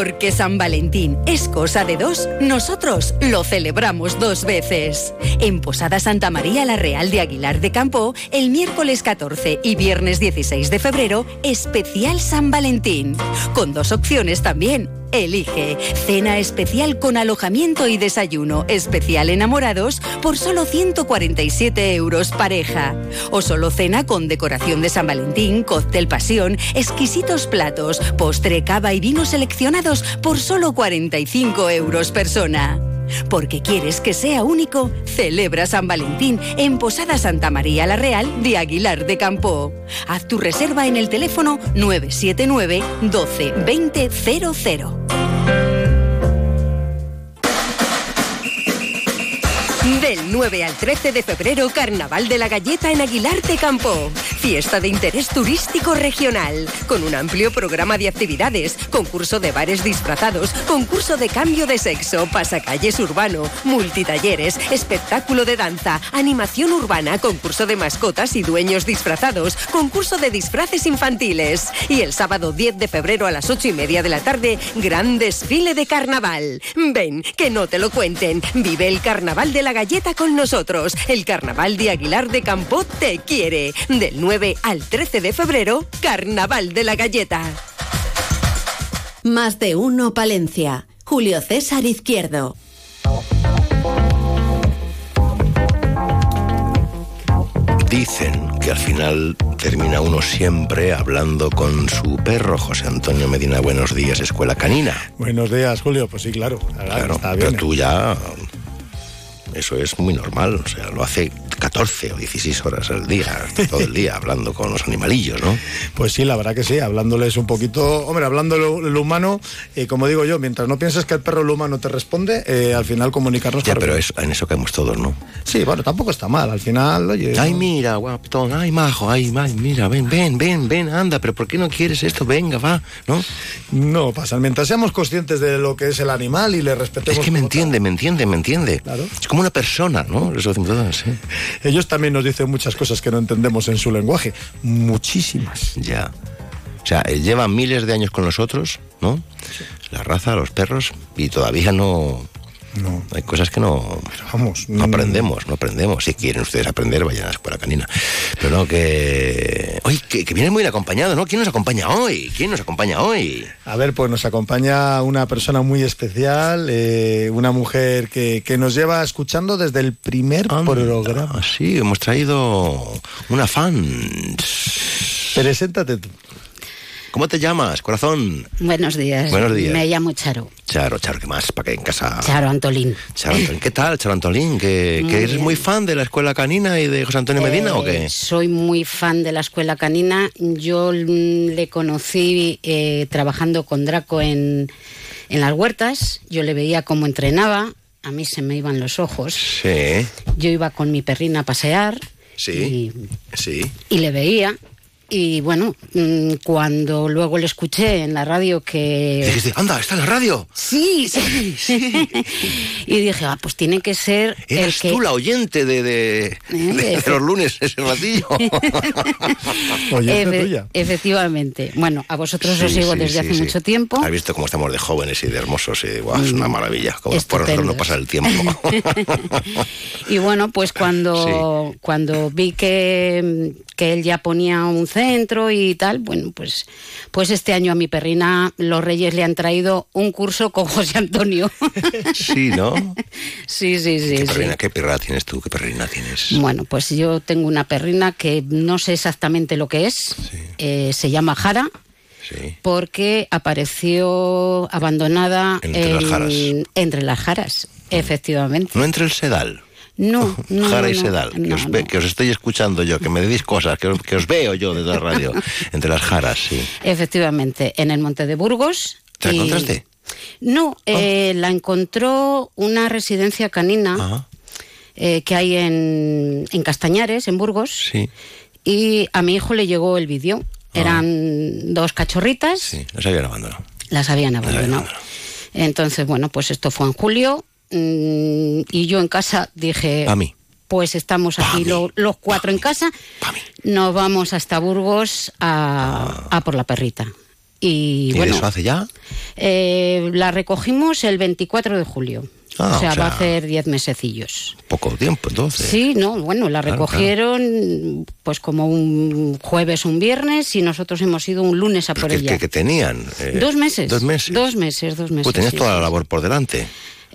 Porque San Valentín es cosa de dos, nosotros lo celebramos dos veces. En Posada Santa María la Real de Aguilar de Campo, el miércoles 14 y viernes 16 de febrero, especial San Valentín. Con dos opciones también. Elige cena especial con alojamiento y desayuno especial enamorados por solo 147 euros pareja. O solo cena con decoración de San Valentín, cóctel pasión, exquisitos platos, postre, cava y vinos seleccionados por solo 45 euros persona. Porque quieres que sea único, celebra San Valentín en Posada Santa María la Real de Aguilar de Campo. Haz tu reserva en el teléfono 979 12 20 00. Del 9 al 13 de febrero, Carnaval de la Galleta en Aguilar de Campo. Fiesta de interés turístico regional, con un amplio programa de actividades, concurso de bares disfrazados, concurso de cambio de sexo, pasacalles urbano, multitalleres, espectáculo de danza, animación urbana, concurso de mascotas y dueños disfrazados, concurso de disfraces infantiles. Y el sábado 10 de febrero a las 8 y media de la tarde, gran desfile de carnaval. Ven, que no te lo cuenten. Vive el Carnaval de la Galleta con nosotros. El Carnaval de Aguilar de Campo te quiere. Del 9 al 13 de febrero, Carnaval de la Galleta. Más de uno Palencia. Julio César Izquierdo. Dicen que al final termina uno siempre hablando con su perro, José Antonio Medina. Buenos días, Escuela Canina. Buenos días, Julio. Pues sí, claro. Claro, está pero bien. tú ya... Eso es muy normal, o sea, lo hace 14 o 16 horas al día, todo el día, hablando con los animalillos, ¿no? Pues sí, la verdad que sí, hablándoles un poquito, hombre, hablando lo, lo humano, eh, como digo yo, mientras no pienses que el perro lo humano te responde, eh, al final comunicarnos. Ya, pero es, en eso caemos todos, ¿no? Sí, bueno, tampoco está mal, al final, oye. Ay, mira, guapetón, ay, majo, ay, ay, mira, ven, ven, ven, ven, anda, pero ¿por qué no quieres esto? Venga, va, ¿no? No pasa, mientras seamos conscientes de lo que es el animal y le respetemos. Es que me entiende, me entiende, me entiende. Claro. Es como una persona, ¿no? Sí. Ellos también nos dicen muchas cosas que no entendemos en su lenguaje, muchísimas. Ya. O sea, llevan miles de años con nosotros, ¿no? La raza, los perros, y todavía no... No. Hay cosas que no... Vamos. No aprendemos, no aprendemos. Si quieren ustedes aprender, vayan a la escuela canina. Pero no, que... Oye, que, que viene muy bien acompañado, ¿no? ¿Quién nos acompaña hoy? ¿Quién nos acompaña hoy? A ver, pues nos acompaña una persona muy especial, eh, una mujer que, que nos lleva escuchando desde el primer programa. Sí, hemos traído una fan. Preséntate tú. ¿Cómo te llamas, corazón? Buenos días. Buenos días. Me llamo Charo. Charo, Charo, ¿qué más? ¿Para que en casa? Charo Antolín. Charo Antolín. ¿Qué tal, Charo Antolín? ¿Que, Muy que eres bien. muy fan de la escuela canina y de José Antonio Medina o Eh, qué? Soy muy fan de la escuela canina. Yo mm, le conocí eh, trabajando con Draco en, en las huertas. Yo le veía cómo entrenaba. A mí se me iban los ojos. Sí, Yo iba con mi perrina a pasear sí, sí. y le veía. Y bueno, mm, cuando luego le escuché en la radio que... Dijiste, anda, está en la radio. Sí, sí. [LAUGHS] y dije, ah, pues tiene que ser el Eras que... tú la oyente de, de, de- de efe- los lunes, ese ratillo. [LAUGHS] Efe- Efectivamente. Bueno, a vosotros os Sí, sigo sí, desde sí, hace sí. mucho tiempo. Has visto cómo estamos de jóvenes y de hermosos y guau, es una maravilla. Como por nosotros no pasa el tiempo. [LAUGHS] Y bueno, pues cuando, cuando vi que, que él ya ponía un centro y tal, bueno, pues, pues este año a mi perrina los Reyes le han traído un curso con [LAUGHS] José Antonio. sí, ¿no? [LAUGHS] sí, sí, sí. ¿Qué sí. perrina, qué perra tienes tú? ¿Qué perrina tienes? Bueno, pues yo tengo una perrina que no sé exactamente lo que es. Eh, se llama Jara. Porque apareció abandonada Entre las jaras. entre las jaras, efectivamente. No entre el sedal. No, no. Jara y no, Sedal, que, os ve- que os estoy escuchando yo, que me decís cosas, que os, que os veo yo desde la radio, [LAUGHS] entre las jaras, sí. Efectivamente, en el Monte de Burgos. ¿Te la y- encontraste? No, eh, la encontró una residencia canina eh, que hay en, en Castañares, en Burgos. Sí. Y a mi hijo le llegó el vídeo. Eran dos cachorritas, Sí, las habían abandonado. las habían abandonado. Entonces, bueno, pues esto fue en julio. Y yo en casa dije, A mí. pues estamos aquí lo- los cuatro en casa, nos vamos hasta Burgos a, a por la perrita. Y, ¿Y bueno, eso hace ya? eh, la recogimos el 24 de julio. Ah, o, sea, o sea- va a hacer 10 mesecillos. Poco tiempo, entonces. Sí, no, bueno, la Claro, recogieron pues como un jueves, un viernes y nosotros hemos ido un lunes a por ¿Qué, ella. qué- qué tenían? Eh, Dos meses. Dos meses. Dos meses, dos meses. Pues tenías sí, toda la labor por delante.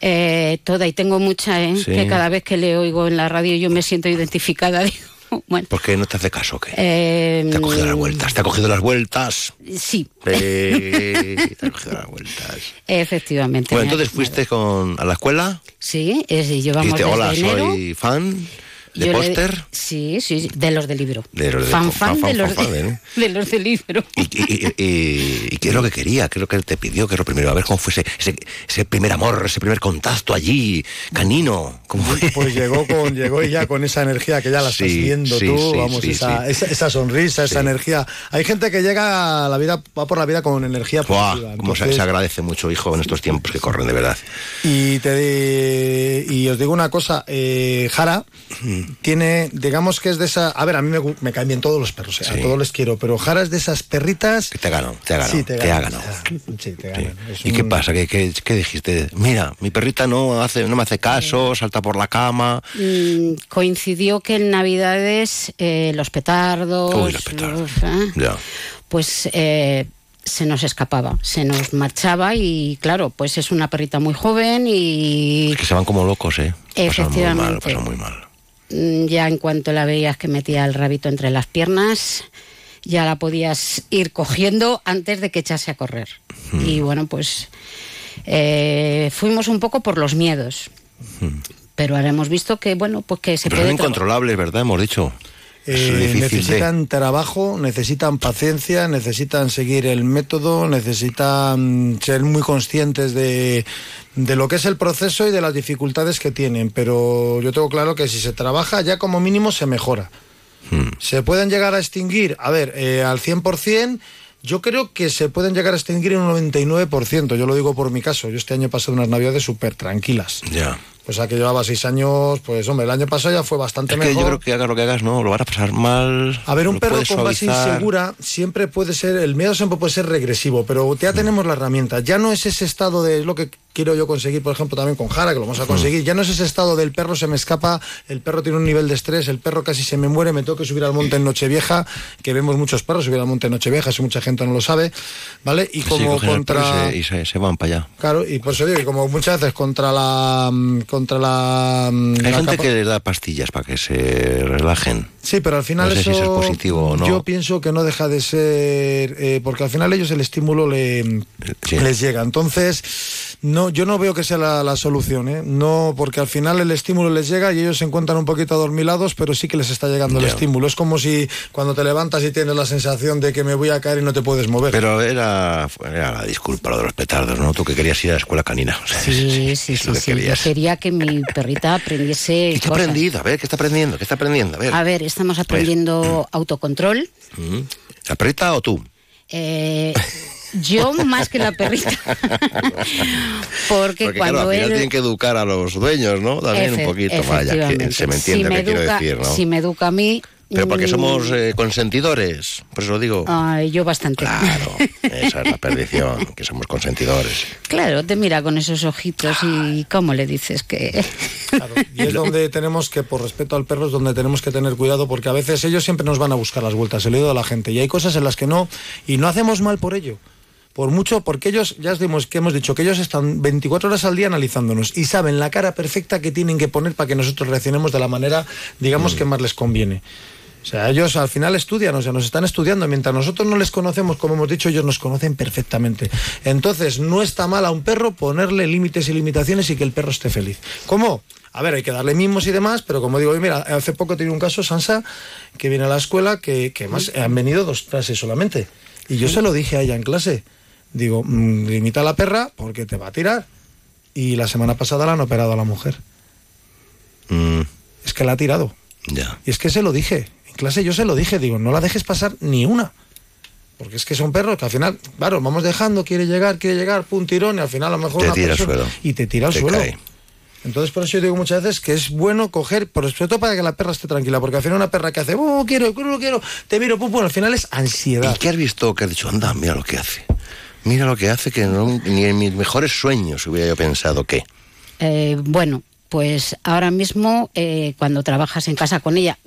Eh, toda, y tengo mucha, ¿eh? Sí. Que cada vez que le oigo en la radio yo me siento identificada. [LAUGHS] Digo, bueno. ¿Por qué no te hace caso? ¿qué? eh, Te ha cogido las vueltas, te ha cogido las vueltas. Sí, te ha cogido las vueltas. efectivamente. Bueno, entonces fuiste con, a la escuela. Sí, es, llevamos y te, desde hola, enero. soy fan de póster. Sí, sí, de los de libro. De los de- fan, fan, fan, fan, de, los fan, de, fan, ¿eh? [LAUGHS] de los de libro. Y, y- y- y qué es lo que quería, qué es lo que él te pidió, qué es lo primero. A ver cómo fue ese, ese, ese primer amor, ese primer contacto allí, canino. ¿Cómo fue? Pues llegó con [LAUGHS] llegó y ya con esa energía que ya la estás Sí, viendo sí, tú, sí, vamos, sí, esa, sí. Esa, esa sonrisa, esa energía. Hay gente que llega a la vida, va por la vida con energía positiva. se, entonces- se agradece mucho, hijo, en estos tiempos que corren, de verdad. Y te y os digo una cosa, eh, Jara tiene, digamos que es de esa, a ver, a mí me, me caen bien todos los perros, eh, a todos les quiero, pero Jara es de esas perritas Que te ganado, te ha ganado, Sí, te ganado. Sí, te ¿Y qué pasa? ¿Qué, qué, qué dijiste? Mira, mi perrita no hace, no me hace caso, salta por la cama. Mm, coincidió que en Navidades eh, los petardos, Uy, los petardos. ¿eh? Ya. pues eh, se nos escapaba, se nos marchaba y claro, pues es una perrita muy joven y Es que se van como locos, ¿eh? Pasan muy mal, Efectivamente. pasan muy mal. Mm, ya en cuanto la veías que metía el rabito entre las piernas, ya la podías ir cogiendo antes de que echase a correr. Y bueno, pues eh, fuimos un poco por los miedos. Pero ahora hemos visto que, bueno, pues que se. Pero son puede... incontrolables, ¿verdad? Hemos dicho. Eh, de- necesitan trabajo, necesitan paciencia, necesitan seguir el método, necesitan ser muy conscientes de, de lo que es el proceso y de las dificultades que tienen. Pero yo tengo claro que si se trabaja ya como mínimo se mejora. Hmm. ¿Se pueden llegar a extinguir? A ver, eh, al 100%... Yo creo que se pueden llegar a extinguir en un 99%. Yo lo digo por mi caso. Yo este año he pasado unas navidades súper tranquilas. Ya. Pues a que llevaba seis años, pues hombre, el año pasado ya fue bastante Es que mejor. yo creo que hagas lo que hagas, no, lo van a pasar mal. A ver, un perro con base insegura siempre puede ser, el miedo siempre puede ser regresivo, pero ya tenemos la herramienta. Ya no es ese estado de lo que quiero yo conseguir, por ejemplo, también con Jara, que lo vamos a conseguir. Ya no es ese estado del perro se me escapa, el perro tiene un nivel de estrés, el perro casi se me muere, me tengo que subir al monte en Nochevieja, que vemos muchos perros subir al monte en Nochevieja, si mucha gente no lo sabe, ¿vale? Y como contra... y se, y se- se van para allá. Claro, y por eso digo, y como muchas veces contra la... mm, contra la... mm, Hay la gente capa- que les da pastillas para que se relajen. Sí, pero al final No sé si eso, eso es positivo o no. yo pienso que no deja de ser eh, porque al final ellos el estímulo le, les llega. Entonces, no, yo no veo que sea la, la solución, ¿eh? No, porque al final el estímulo les llega y ellos se encuentran un poquito adormilados, pero sí que les está llegando el estímulo. Es como si cuando te levantas y tienes la sensación de que me voy a caer y no te puedes mover. Pero era, era la disculpa lo de los petardos, ¿no? Tú que querías ir a la escuela canina. O sea, Sí, sí, sí, lo que sí. Yo querías. quería que mi perrita aprendiese ¿Qué ha cosas. aprendido? A ver, ¿qué está aprendiendo? ¿Qué está aprendiendo? A ver. A ver, estamos aprendiendo autocontrol. Mm. ¿La perrita o tú? Eh, [LAUGHS] yo más que la perrita. [LAUGHS] Porque, Porque cuando claro, al final él... tienen que educar a los dueños, ¿no? También Efe- un poquito, vaya, que se me entiende Si lo que quiero educa- decir, ¿no? Si me educa a mí... Pero porque mm, somos eh, consentidores, por eso lo digo. ay, yo bastante. Claro, [LAUGHS] esa es la perdición, que somos consentidores. Claro, te mira con esos ojitos y cómo le dices que... Y es donde tenemos que, por respeto al perro, es donde tenemos que tener cuidado porque a veces ellos siempre nos van a buscar las vueltas, el oído de la gente. Y hay cosas en las que no, y no hacemos mal por ello. Por mucho, porque ellos, ya os dimos, que hemos dicho que ellos están 24 horas al día analizándonos y saben la cara perfecta que tienen que poner para que nosotros reaccionemos de la manera, digamos, que más les conviene. O sea, ellos al final estudian, o sea, nos están estudiando. Mientras nosotros no les conocemos, como hemos dicho, ellos nos conocen perfectamente. Entonces, no está mal a un perro ponerle límites y limitaciones y que el perro esté feliz. ¿Cómo? A ver, hay que darle mimos y demás, pero como digo, mira, hace poco tenía un caso, Sansa, que viene a la escuela, que, que más han venido dos clases solamente. Y yo se lo dije a ella en clase. Digo, mm, limita a la perra porque te va a tirar. Y la semana pasada la han operado a la mujer. Mm, Es que la ha tirado. ya. Y es que se lo dije. Clase yo se lo dije. Digo, no la dejes pasar ni una. Porque es que son perros que al final, claro, vamos dejando, quiere llegar, quiere llegar, pum, tirón, y al final a lo mejor Te una tira al suelo. Y te tira al Te suelo. cae. Entonces, por eso yo digo muchas veces que es bueno coger, por sobre todo para que la perra esté tranquila, porque al final una perra que hace, oh, quiero, quiero, quiero, te miro, pum, pum, al final es ansiedad. ¿Y qué has visto que has dicho? Anda, mira lo que hace. Mira lo que hace que no- ni en mis mejores sueños hubiera yo pensado que. Eh, bueno, pues ahora mismo eh, cuando trabajas en casa con ella,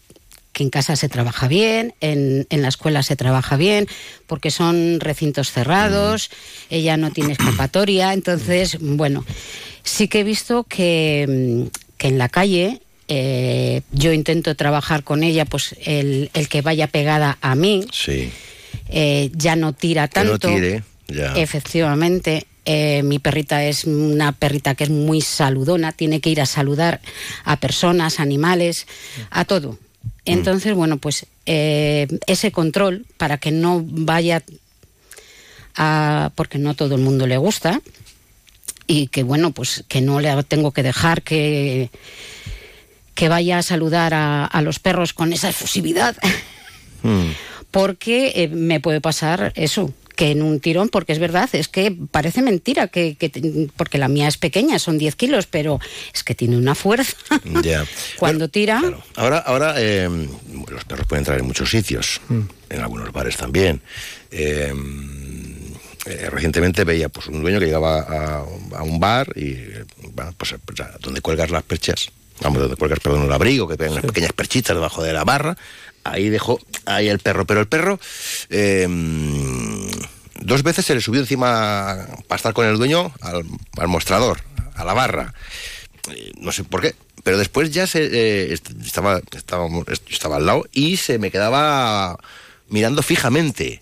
que en casa se trabaja bien, en, en la escuela se trabaja bien, porque son recintos cerrados, ella no tiene escapatoria, [COUGHS] entonces, bueno, sí que he visto que, mm, que en la calle eh, yo intento trabajar con ella, pues el, el que vaya pegada a mí, Sí. eh, ya no tira Que no tanto. tire, ya. Efectivamente. eh, mi perrita es una perrita que es muy saludona, tiene que ir a saludar a personas, animales, a todo. Mm. Entonces, bueno, pues eh, ese control para que no vaya a, porque no todo el mundo le gusta y que bueno, pues que no le tengo que dejar que que vaya a saludar a, a los perros con esa efusividad, Mm. [LAUGHS] porque eh, me puede pasar eso, que en un tirón, porque es verdad, es que parece mentira, que, que te- porque la mía es pequeña, son 10 kilos, pero es que tiene una fuerza. [LAUGHS] Ya. Cuando tira, Ahora, ahora eh, los perros pueden entrar en muchos sitios, Mm. en algunos bares también. Eh, eh, recientemente veía pues un dueño que llegaba a, a un bar y bueno, pues, pues, donde cuelgas las perchas, vamos, donde cuelgas perdón el abrigo, que pegan las pequeñas perchitas debajo de la barra, ahí dejó ahí el perro, pero el perro eh, dos veces se le subió encima para estar con el dueño al, mostrador, a la barra. Eh, no sé por qué, pero después ya se eh, est- estaba, estaba estaba al lado y se me quedaba mirando fijamente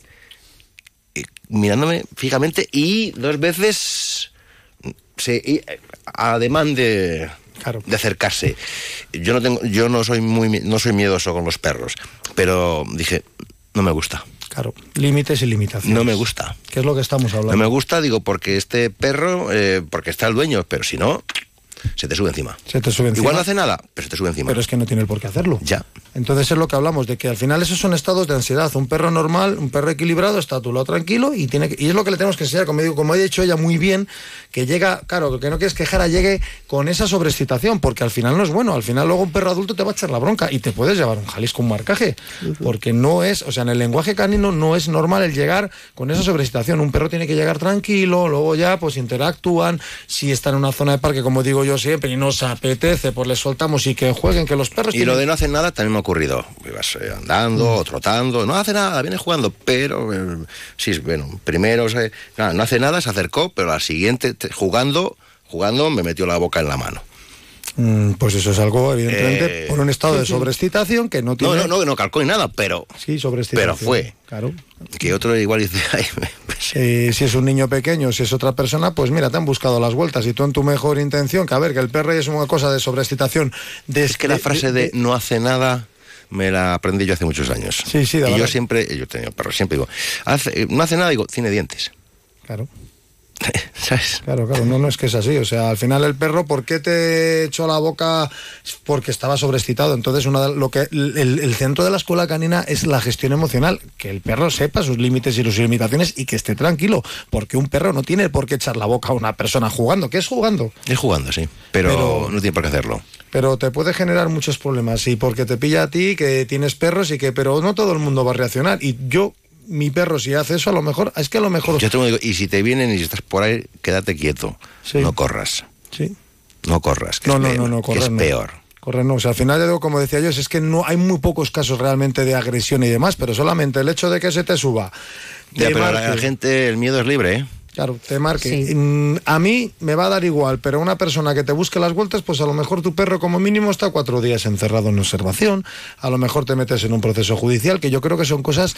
Eh, mirándome fijamente y dos veces se de de acercarse yo no tengo yo no soy muy no soy miedoso con los perros pero dije no me gusta Claro, límites y limitaciones. no me gusta ¿Qué es lo que estamos hablando? no me gusta digo porque este perro eh, porque está el dueño pero si no se te sube encima Se te sube encima. igual no hace nada pero se te sube encima Pero es que no tiene el por qué hacerlo. ya Entonces es lo que hablamos, de que al final esos son estados de ansiedad. Un perro normal, un perro equilibrado, está a tu lado tranquilo y tiene que- y es lo que le tenemos que enseñar, como, digo, como ha dicho ella muy bien, que llega, claro, que no quieres que Jara llegue con esa sobreexcitación, porque al final no es bueno. Al final luego un perro adulto te va a echar la bronca y te puedes llevar un Jalisco, un marcaje. Porque no es, o sea, en el lenguaje canino no es normal el llegar con esa sobreexcitación. Un perro tiene que llegar tranquilo, luego ya pues interactúan. Si está en una zona de parque, como digo yo siempre, y nos apetece, pues les soltamos y que jueguen, que los perros Y lo de no hacer nada también ocurrido. Ibas eh, andando, o trotando, no hace nada, viene jugando, pero eh, sí, bueno, primero se- nada, no hace nada, se acercó, pero la siguiente, te- jugando, jugando, me metió la boca en la mano. Mm, Pues eso es algo, evidentemente, Eh, por un estado sí, de sobreexcitación que no tiene... No, no, no, no calcó ni nada, pero, Sí, pero fue. Claro. Que otro igual dice, [LAUGHS] ay, Eh, si es un niño pequeño, si es otra persona, pues mira, te han buscado las vueltas y tú en tu mejor intención, que a ver, que el perro es una cosa de sobreexcitación. De, es que la frase de no hace nada me la aprendí yo hace muchos años. Sí, sí, de Y yo siempre, yo he tenido perros, siempre digo, hace- eh, no hace nada, digo, tiene dientes. Claro. [LAUGHS] ¿Sabes? Claro, claro, no, no es que es así. O sea, al final el perro, ¿por qué te echó la boca? Porque estaba sobreexcitado. Entonces, una de- lo que el, el centro de la escuela canina es la gestión emocional. Que el perro sepa sus límites y sus limitaciones y que esté tranquilo. Porque un perro no tiene por qué echar la boca a una persona jugando. ¿Qué es jugando? Es jugando, sí. Pero, Pero- no tiene por qué hacerlo. Pero te puede generar muchos problemas. Y porque te pilla a ti, que tienes perros y que, pero no todo el mundo va a reaccionar. Y yo, mi perro, si hace eso, a lo mejor, es que a lo mejor. Yo te digo, y si te vienen y si estás por ahí, quédate quieto. No corras. Sí. No corras, que No, es, no, peor, no, que es peor. Correr no, o sea, al final, ya digo, como decía yo, es que no hay muy pocos casos realmente de agresión y demás, pero solamente el hecho de que se te suba. Ya, pero marque- la gente, el miedo es libre, ¿eh? Claro, te marque. Mm, A mí me va a dar igual, pero una persona que te busque las vueltas, pues a lo mejor tu perro como mínimo está cuatro días encerrado en observación, a lo mejor te metes en un proceso judicial, que yo creo que son cosas...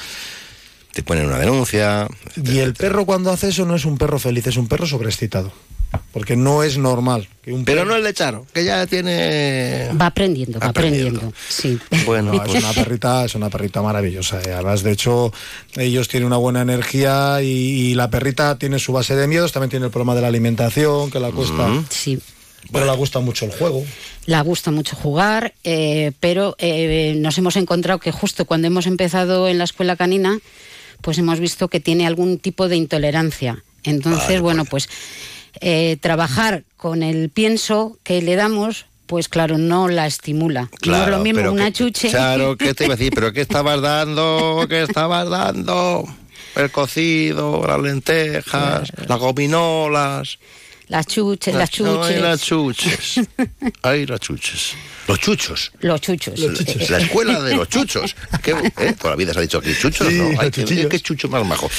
Te ponen una denuncia. Y el perro cuando hace eso no es un perro feliz, es un perro sobreexcitado. Porque no es normal. Que un Pero no el de Charo, que ya tiene... va aprendiendo, va aprendiendo. Sí. Bueno, es una perrita, es una perrita maravillosa. eh. Además, de hecho, ellos tienen una buena energía y, y la perrita tiene su base de miedos, también tiene el problema de la alimentación, que la cuesta. Sí. Pero le gusta mucho el juego. La gusta mucho jugar, eh, pero eh, nos hemos encontrado que justo cuando hemos empezado en la escuela canina, pues hemos visto que tiene algún tipo de intolerancia. Entonces, bueno, pues eh, trabajar con el pienso que le damos, pues claro, no la estimula. no es Claro, lo mismo pero una que- chuche. Claro, ¿qué te iba a decir? ¿Pero qué estabas dando? ¿Qué estabas dando? El cocido, las lentejas, las gominolas. Las chuches, las chuches. Ay, las chuches. [LAUGHS] Ay, las chuches. Los chuchos. Los chuchos. La escuela de los chuchos. ¿Qué, eh? La vida se ha dicho aquí chuchos, Sí, ¿no? Ay, los qué, qué chucho más majo.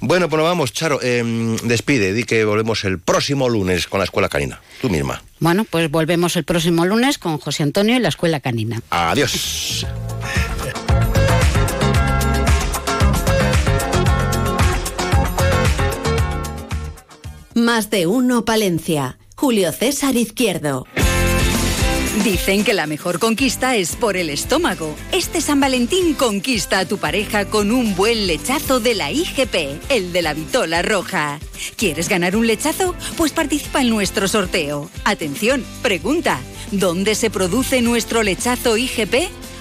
Bueno, pues nos vamos, Charo. eh, despide, di que volvemos el próximo lunes con la escuela canina. Tú misma. Bueno, pues volvemos el próximo lunes con José Antonio y la escuela canina. Adiós. Más de uno Palencia. Julio César Izquierdo. Dicen que la mejor conquista es por el estómago. Este San Valentín conquista a tu pareja con un buen lechazo de la IGP, el de la vitola roja. ¿Quieres ganar un lechazo? Pues participa en nuestro sorteo. Atención, pregunta, ¿dónde se produce nuestro lechazo IGP?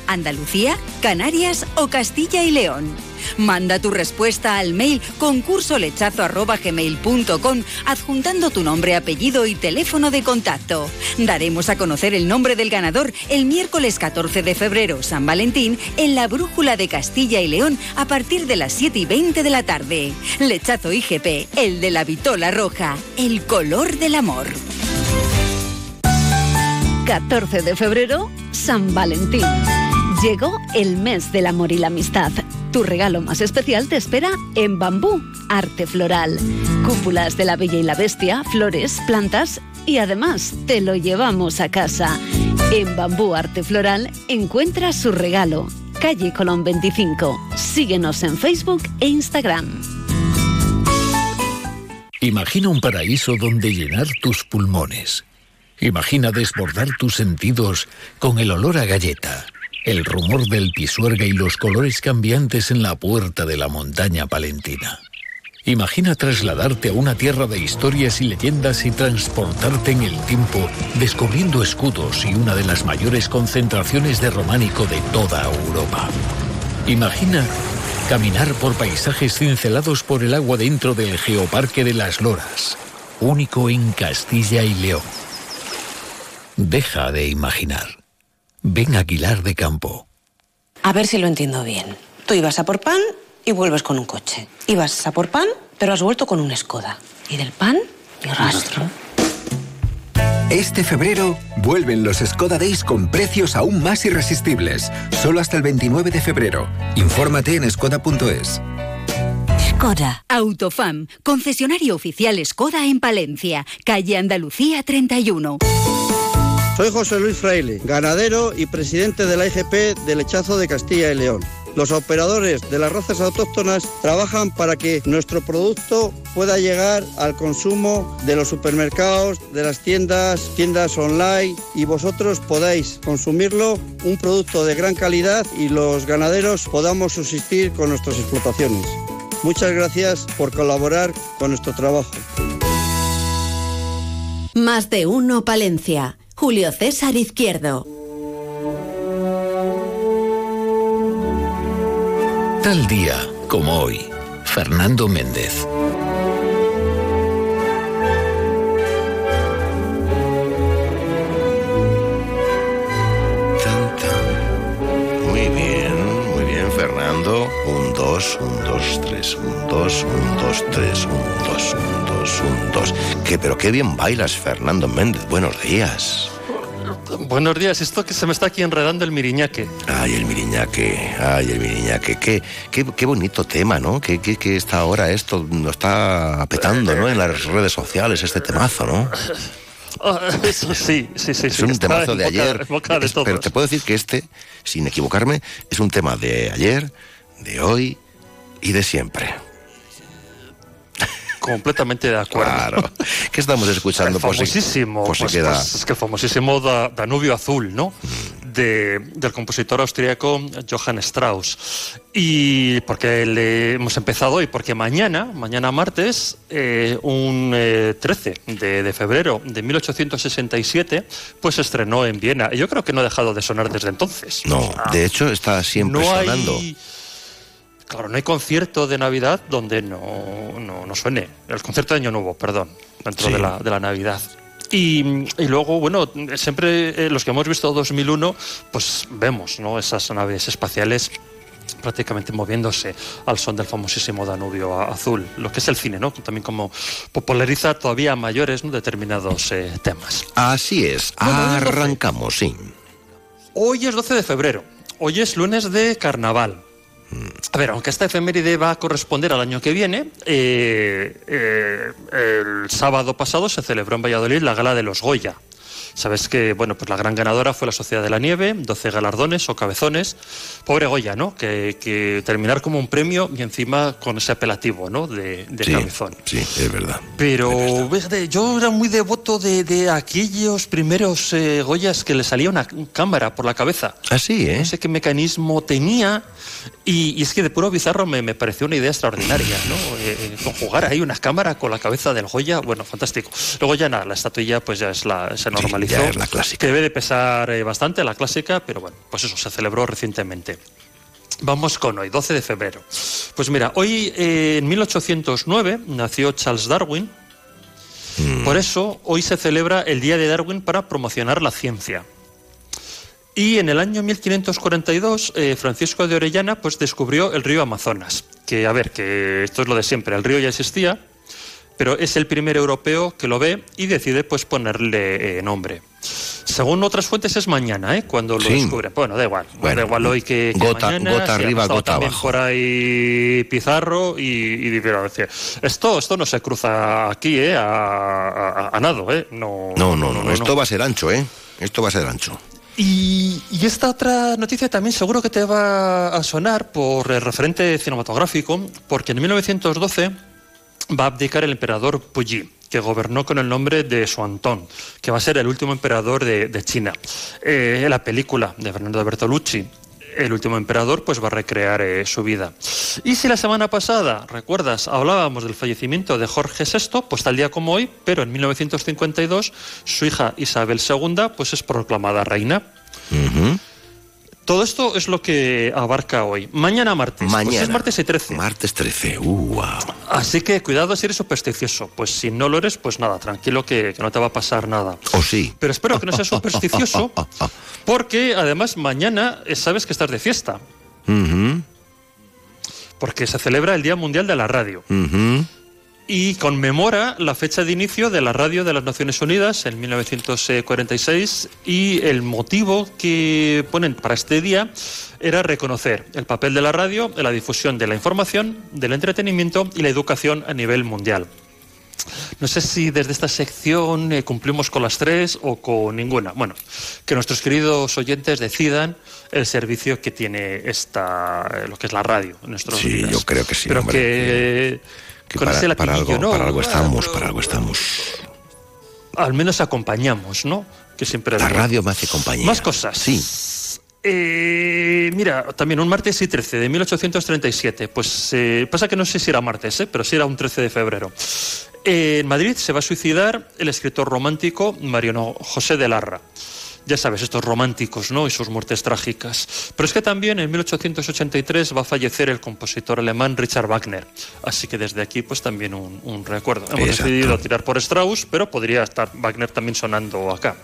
¿Andalucía, Canarias o Castilla y León? Manda tu respuesta al mail concursolechazo.gmail.com adjuntando tu nombre, apellido y teléfono de contacto. Daremos a conocer el nombre del ganador el miércoles 14 de febrero, San Valentín, en la Brújula de Castilla y León a partir de las 7 y 20 de la tarde. Lechazo IGP, el de la vitola roja, el color del amor. 14 de febrero, San Valentín. Llegó el mes del amor y la amistad. Tu regalo más especial te espera en Bambú, arte floral. Cúpulas de la Bella y la Bestia, flores, plantas y además te lo llevamos a casa. En Bambú Arte Floral encuentras su regalo. Calle Colón 25. Síguenos en Facebook e Instagram. Imagina un paraíso donde llenar tus pulmones. Imagina desbordar tus sentidos con el olor a galleta el rumor del pisuerga y los colores cambiantes en la puerta de la montaña palentina. Imagina trasladarte a una tierra de historias y leyendas y transportarte en el tiempo descubriendo escudos y una de las mayores concentraciones de románico de toda Europa. Imagina caminar por paisajes cincelados por el agua dentro del Geoparque de las Loras, único en Castilla y León. Deja de imaginar. Ven Aguilar de Campo. A ver si lo entiendo bien. Tú ibas a por pan y vuelves con un coche. Ibas a por pan, pero has vuelto con un Skoda. Y del pan, ni rastro. Este febrero vuelven los Skoda Days con precios aún más irresistibles. Solo hasta el 29 de febrero. Infórmate en skoda.es. Skoda. Autofam, concesionario oficial Skoda en Palencia, calle Andalucía 31. Soy José Luis Fraile, ganadero y presidente de la IGP de Lechazo de Castilla y León. Los operadores de las razas autóctonas trabajan para que nuestro producto pueda llegar al consumo de los supermercados, de las tiendas, tiendas online y vosotros podáis consumirlo, un producto de gran calidad y los ganaderos podamos subsistir con nuestras explotaciones. Muchas gracias por colaborar con nuestro trabajo. Más de uno Palencia. Julio César Izquierdo. Tal día como hoy, Fernando Méndez. Muy bien, muy bien, Fernando. Un dos, un dos, tres, un dos, un dos, tres, un dos, un dos, un dos. ¿Qué, pero qué bien bailas, Fernando Méndez. Buenos días. Buenos días, esto que se me está aquí enredando el miriñaque. Ay, el miriñaque, ay, el miriñaque. Qué, qué, qué bonito tema, ¿no? Que, que, que esta ahora esto lo está apetando, ¿no? En las redes sociales, este temazo, ¿no? [LAUGHS] Ah, eso sí, sí, sí. Es sí, un está temazo de boca- ayer. en boca de Es- todos. pero te puedo decir que este, sin equivocarme, es un tema de ayer, de hoy y de siempre. Completamente de acuerdo. Claro. ¿Qué estamos escuchando? El si- famosísimo, pues, pues, es que el famosísimo Da- Danubio Azul, ¿no? De- del compositor austríaco Johann Strauss. Y porque le hemos empezado hoy, porque mañana, mañana martes, eh, un eh, 13 de, de febrero de 1867, pues se estrenó en Viena. Y yo creo que no ha dejado de sonar desde entonces. No, de hecho está siempre no sonando. Hay, claro, no hay concierto de Navidad donde no, no, no suene. El concierto de Año Nuevo, perdón, dentro Sí. de, la, de la Navidad. Y, y luego, bueno, siempre eh, los que hemos visto 2001, pues vemos ¿no? esas naves espaciales prácticamente moviéndose al son del famosísimo Danubio azul, lo que es el cine, ¿no? También como populariza todavía a mayores ¿no? determinados eh, temas. Así es, arrancamos, sí. Hoy es 12 de febrero. Hoy es lunes de carnaval. A ver, aunque esta efeméride va a corresponder al año que viene, eh, eh, el sábado pasado se celebró en Valladolid la gala de los Goya, Sabes que, bueno, pues la gran ganadora fue la Sociedad de la Nieve, 12 galardones o cabezones. Pobre Goya, ¿no? Que, que terminar como un premio y encima con ese apelativo, ¿no? De, de cabezón. Sí, es verdad. Pero fíjate, yo era muy devoto de, de aquellos primeros eh, Goyas que le salía una cámara por la cabeza. Así, ¿eh? No sé qué mecanismo tenía. Y, y es que de puro bizarro me, me pareció una idea extraordinaria, ¿no? Eh, eh, conjugar ahí una cámara con la cabeza del Goya, bueno, fantástico. Luego ya nada, la estatuilla pues ya es la, se normalizó. Ya es la clásica. Que debe de pesar eh, bastante la clásica, pero bueno, pues eso se celebró recientemente. Vamos con hoy, 12 de febrero. Pues mira, hoy eh, en 1809 nació Charles Darwin. Mm. Por eso hoy se celebra el Día de Darwin para promocionar la ciencia. Y en el año 1542 eh, Francisco de Orellana pues descubrió el río Amazonas. Que a ver, que esto es lo de siempre, el río ya existía, pero es el primer europeo que lo ve y decide pues ponerle eh, nombre. Según otras fuentes es mañana, ¿eh? Cuando lo Sí. descubre. Bueno, da igual. Bueno, da igual hoy que, que gota- mañana. gota arriba, gota también abajo. por ahí Pizarro y, y decir, esto, esto no se cruza aquí, ¿eh? A, a- a nado, ¿eh? No, No, no, no, esto va a ser ancho, ¿eh? Esto va a ser ancho. y, y esta otra noticia también seguro que te va a sonar por el referente cinematográfico, porque en 1912 va a abdicar el emperador Puyi, que gobernó con el nombre de Suantón, que va a ser el último emperador de, China. Eh, la película de Fernando Bertolucci, el último emperador, pues va a recrear eh, su vida. Y si la semana pasada, recuerdas, hablábamos del fallecimiento de Jorge VI, pues tal día como hoy, pero en 1952, su hija Isabel II, pues es proclamada reina. Todo esto es lo que abarca hoy. Mañana martes. Pues Mañana. es martes y 13. Martes 13. Uh, wow. Así que cuidado si eres supersticioso. Pues si no lo eres, pues nada, tranquilo que, que no te va a pasar nada. O sí. Pero espero que no seas supersticioso, [LAUGHS] porque además mañana eh, sabes que estás de fiesta, Ujú, porque se celebra el Día Mundial de la Radio. ujú. Y conmemora la fecha de inicio de la radio de las Naciones Unidas en 1946 y el motivo que ponen para este día era reconocer el papel de la radio en la difusión de la información, del entretenimiento y la educación a nivel mundial. No sé si desde esta sección eh, cumplimos con las tres o con ninguna. Bueno, que nuestros queridos oyentes decidan el servicio que tiene esta, eh, lo que es la radio en nuestros Sí, vidas. yo creo que sí, Pero hombre, que, Que con para, ese para algo, ¿no? para algo estamos, para algo estamos. Al menos acompañamos, ¿no? Que siempre La radio me hace compañía. Más cosas. Sí. Eh, mira, también un martes y 13 de 1837. Pues eh, pasa que no sé si era martes, ¿eh? pero sí era un 13 de febrero. En Madrid se va a suicidar el escritor romántico Mariano José de Larra. Ya sabes, estos románticos, ¿no? Y sus muertes trágicas. Pero es que también en 1883 va a fallecer el compositor alemán Richard Wagner. Así que desde aquí, pues también un, un recuerdo. Hemos Exacto. decidido tirar por Strauss, pero podría estar Wagner también sonando acá.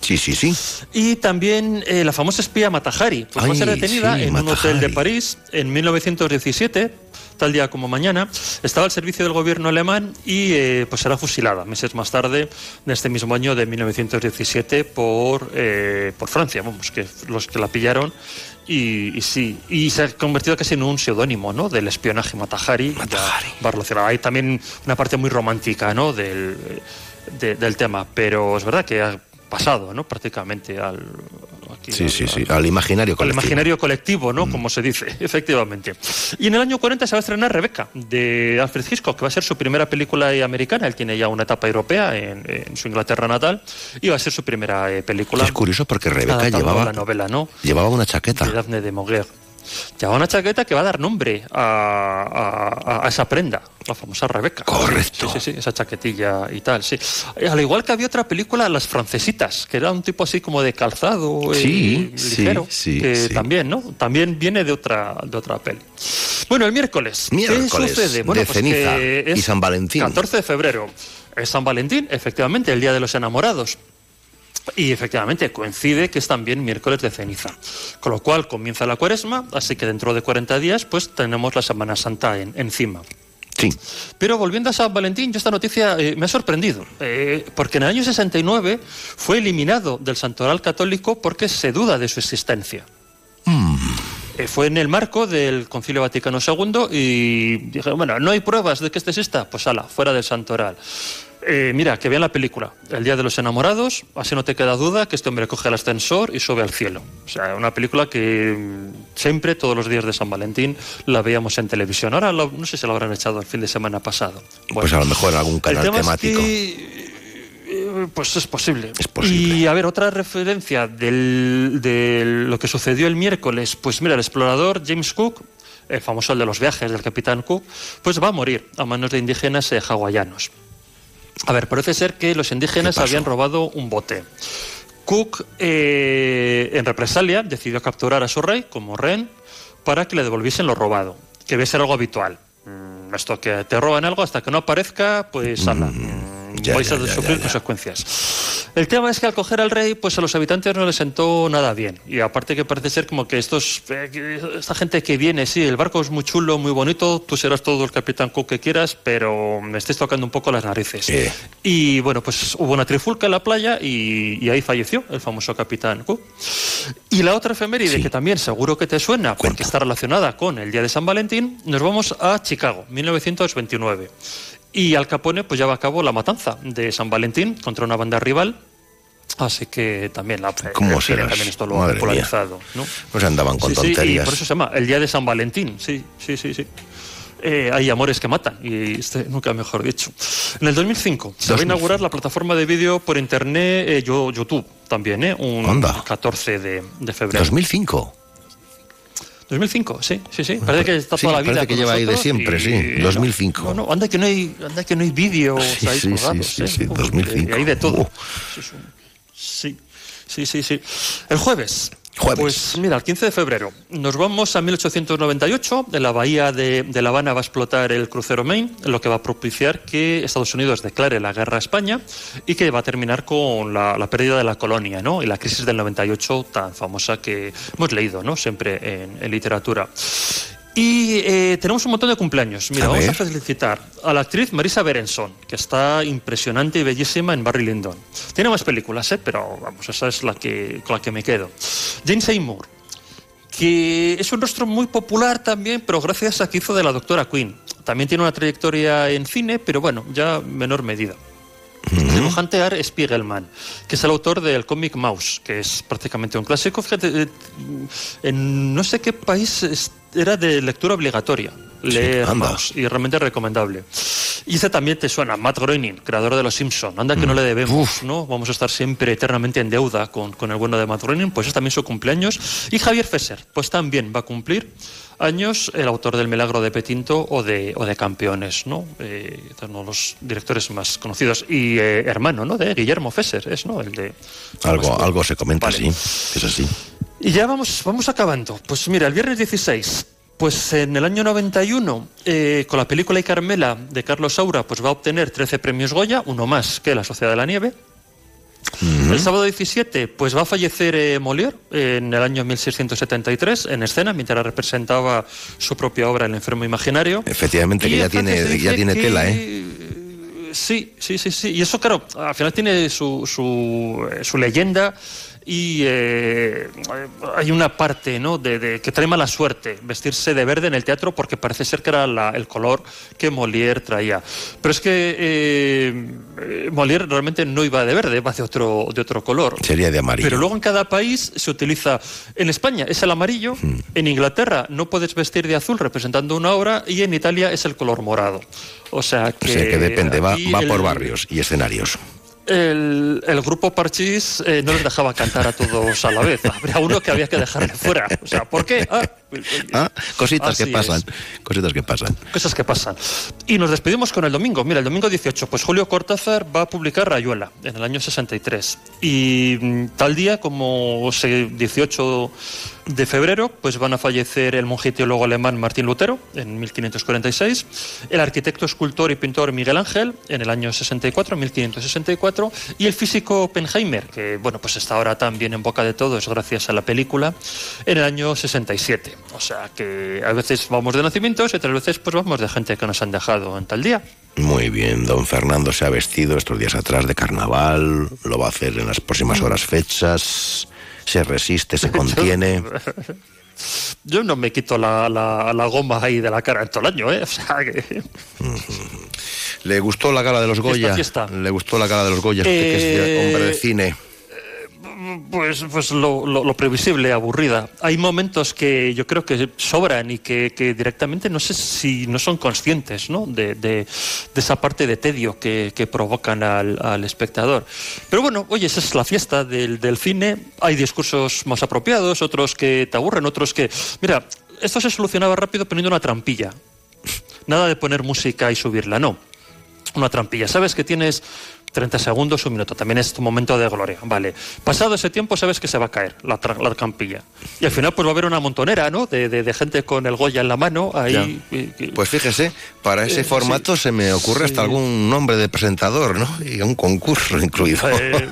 Sí, sí, sí. Y también eh, la famosa espía Matahari, pues va a ser Ay, detenida sí, en un hotel de. París en 1917, tal día como mañana. Estaba al servicio del gobierno alemán y eh, pues será fusilada meses más tarde, de este mismo año de 1917, por, eh, por Francia, vamos, que los que la pillaron. Y, y sí, y se ha convertido casi en un seudónimo, ¿no? Del espionaje. Matahari. Va relacionado. Hay también una parte muy romántica, ¿no? Del, de- del tema, pero es verdad que ha pasado, ¿no? Prácticamente al, Sí, al- sí, sí. Al imaginario al colectivo. imaginario colectivo, ¿no? Como se dice, [LAUGHS] efectivamente. Y en el año 40 se va a estrenar Rebeca, de Alfred Hitchcock, que va a ser su primera película americana. Él tiene ya una etapa europea en, en su Inglaterra natal y va a ser su primera eh, película. Es curioso porque Rebeca llevaba, la novela, ¿no? llevaba una chaqueta. De Daphne de Maurier. Llevaba una chaqueta que va a dar nombre a, a- a esa prenda, la famosa Rebeca. Correcto. Sí, sí, sí, esa chaquetilla y tal, sí. Al igual que había otra película, Las Francesitas, que era un tipo así como de calzado eh, Sí, ligero, sí, que también, ¿no? También viene de otra, de otra peli. Bueno, el miércoles. Miércoles, ¿Qué sucede? Bueno, de pues ceniza que y San Valentín. 14 de febrero. Es San Valentín, efectivamente, el Día de los Enamorados. Y efectivamente coincide que es también miércoles de ceniza. Con lo cual comienza la cuaresma, así que dentro de 40 días pues tenemos la Semana Santa en- encima. Sí. Pero volviendo a San Valentín, yo esta noticia eh, me ha sorprendido, eh, porque en el año 69 fue eliminado del santoral católico porque se duda de su existencia. Eh, fue en el marco del Concilio Vaticano II y dije, bueno, no hay pruebas de que este exista, pues ala, fuera del santoral. Eh, mira, que vean la película, El Día de los Enamorados, así no te queda duda que este hombre coge el ascensor y sube al cielo. O sea, una película que mm, siempre, todos los días de San Valentín, la veíamos en televisión. Ahora no sé si la habrán echado el fin de semana pasado. pues a lo mejor algún canal temático. Eh, pues es posible. es posible. Y a ver, otra referencia de lo que sucedió el miércoles, pues mira, el explorador James Cook, el famoso el de los viajes del capitán Cook, pues va a morir a manos de indígenas eh, hawaianos. A ver, parece ser que los indígenas habían robado un bote. Cook, eh, en represalia, decidió capturar a su rey como rehén para que le devolviesen lo robado, que debe ser algo habitual. Mm, esto que te roban algo hasta que no aparezca, pues mm vais a sufrir consecuencias. El tema es que al coger al rey, pues a los habitantes no les sentó nada bien. Y aparte que parece ser como que estos, eh, esta gente que viene, sí, el barco es muy chulo, muy bonito, tú serás todo el capitán Cook que quieras, pero me estés tocando un poco las narices. Y bueno, pues hubo una trifulca en la playa y, ahí falleció el famoso capitán Cook. Y la otra efeméride, que también seguro que te suena, porque está relacionada con el día de San Valentín, nos vamos a Chicago, 1929. Y Al Capone pues lleva a cabo la matanza de San Valentín contra una banda rival Así que también la ¿Cómo serás? también esto lo ha popularizado. ¿no? Pues andaban con tonterías. Sí, y por eso se llama el Día de San Valentín. Sí, sí, sí, sí. Eh, hay amores que matan, y este nunca mejor dicho. En el 2005 se va a inaugurar la plataforma de vídeo por internet eh, YouTube también, ¿eh? Un 14 de, de febrero. ¿2005? 2005, sí, sí, sí. Parece que está toda la vida. Parece que lleva ahí de siempre, sí. 2005. No, no, anda que no hay, anda que no hay vídeos sí, ahí sí, sí, sí, sí, 2005. Hay de todo. Sí, sí, sí, sí. El jueves pues mira, el 15 de febrero nos vamos a 1898. En la bahía de, La Habana va a explotar el crucero Maine, lo que va a propiciar que Estados Unidos declare la guerra a España y que va a terminar con la, pérdida de la colonia ¿no? y la crisis del 98 tan famosa que hemos leído ¿no? siempre en literatura. Y eh, tenemos un montón de cumpleaños. Mira, vamos a felicitar a la actriz Marisa Berenson, que está impresionante y bellísima en Barry Lyndon. Tiene más películas, ¿eh? pero vamos, esa es la que, con la que me quedo. Jane Seymour, que es un rostro muy popular también, pero gracias a que hizo de la doctora Queen. También tiene una trayectoria en cine, pero bueno, ya menor medida. El dibujante Art Spiegelman, que es el autor del cómic Mouse, que es prácticamente un clásico. Fíjate, eh, en no sé qué país era de lectura obligatoria leer y realmente recomendable. Y ese también te suena, Matt Groening, creador de Los Simpson. Anda que no le debemos, ¿no? Vamos a estar siempre eternamente en deuda con, con el bueno de Matt Groening, pues es también su cumpleaños. Y Javier Fesser, pues también va a cumplir años el autor del Milagro de Petinto o de, o de Campeones, ¿no? Eh, uno de los directores más conocidos. Y eh, hermano, ¿no? De Guillermo Fesser, es, ¿no? El de... Algo, algo se comenta, sí, es así. Y ya vamos, vamos acabando. Pues mira, el viernes 16, pues en el año 91, eh, con la película Y Carmela de Carlos Saura, pues va a obtener 13 premios Goya, uno más que La Sociedad de la Nieve. El sábado 17, pues va a fallecer eh, Molière en el año 1673 en escena, mientras representaba su propia obra El enfermo imaginario. Efectivamente, que ya tiene, ya tiene tela, ¿eh? Sí, sí, sí, sí. Y eso, claro, al final tiene su, su, eh, su leyenda y eh, hay una parte ¿no? de, que trae mala suerte vestirse de verde en el teatro porque parece ser que era el color que Molière traía. Pero es que eh, Molière realmente no iba de verde, va de otro, de otro color. Sería de amarillo. Pero luego en cada país se utiliza, en España es el amarillo, hmm. en Inglaterra no puedes vestir de azul representando una obra y en Italia es el color morado. O sea que, que depende, va, va por barrios y escenarios el, grupo Parchís eh, no les dejaba cantar a todos a la vez. Habría uno que había que dejarle fuera. O sea, ¿por qué? Ah, ah cositas que pasan. Cositas que pasan. Cosas que pasan. Y nos despedimos con el domingo. Mira, el domingo 18, pues Julio Cortázar va a publicar Rayuela en el año 63. Y mm, tal día como 18 de febrero, pues van a fallecer el monje teólogo alemán Martín Lutero en 1546, el arquitecto, escultor y pintor Miguel Ángel en el año 64, 1564, y el físico Oppenheimer, que bueno, pues está ahora también en boca de todos gracias a la película, en el año 67. O sea que a veces vamos de nacimientos y otras veces pues vamos de gente que nos han dejado en tal día. Muy bien, don Fernando se ha vestido estos días atrás de carnaval, lo va a hacer en las próximas horas fechas se resiste, se [LAUGHS] contiene. Yo no me quito la, la, goma ahí de la cara en todo el año, ¿eh? [LAUGHS] O sea que... ¿Le gustó la gala de los Goya? ¿Le gustó la gala de los Goya? que es Eh, hombre de cine. Pues, pues lo, previsible, aburrida. Hay momentos que yo creo que sobran y que, directamente no sé si no son conscientes ¿no? De, de- de esa parte de tedio que, que provocan al, al espectador. Pero bueno, oye, esa es la fiesta del, del cine. Hay discursos más apropiados, otros que te aburren, otros que... Mira, esto se solucionaba rápido poniendo una trampilla. Nada de poner música y subirla, no una trampilla. Sabes que tienes 30 segundos, un minuto. También es tu momento de gloria. Vale. Pasado ese tiempo, sabes que se va a caer la, la trampilla. Y al final, pues va a haber una montonera, ¿no? De, de- de gente con el Goya en la mano. Ahí. y- y- Pues fíjese, para ese Eh, formato se me ocurre hasta algún nombre de presentador, ¿no? Y un concurso incluido. Eh,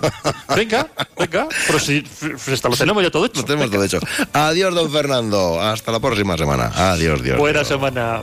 venga, venga. Pero si, si hasta lo tenemos ya todo hecho. Lo tenemos todo hecho. Adiós, don Fernando. Hasta la próxima semana. Adiós, Dios. Buena semana.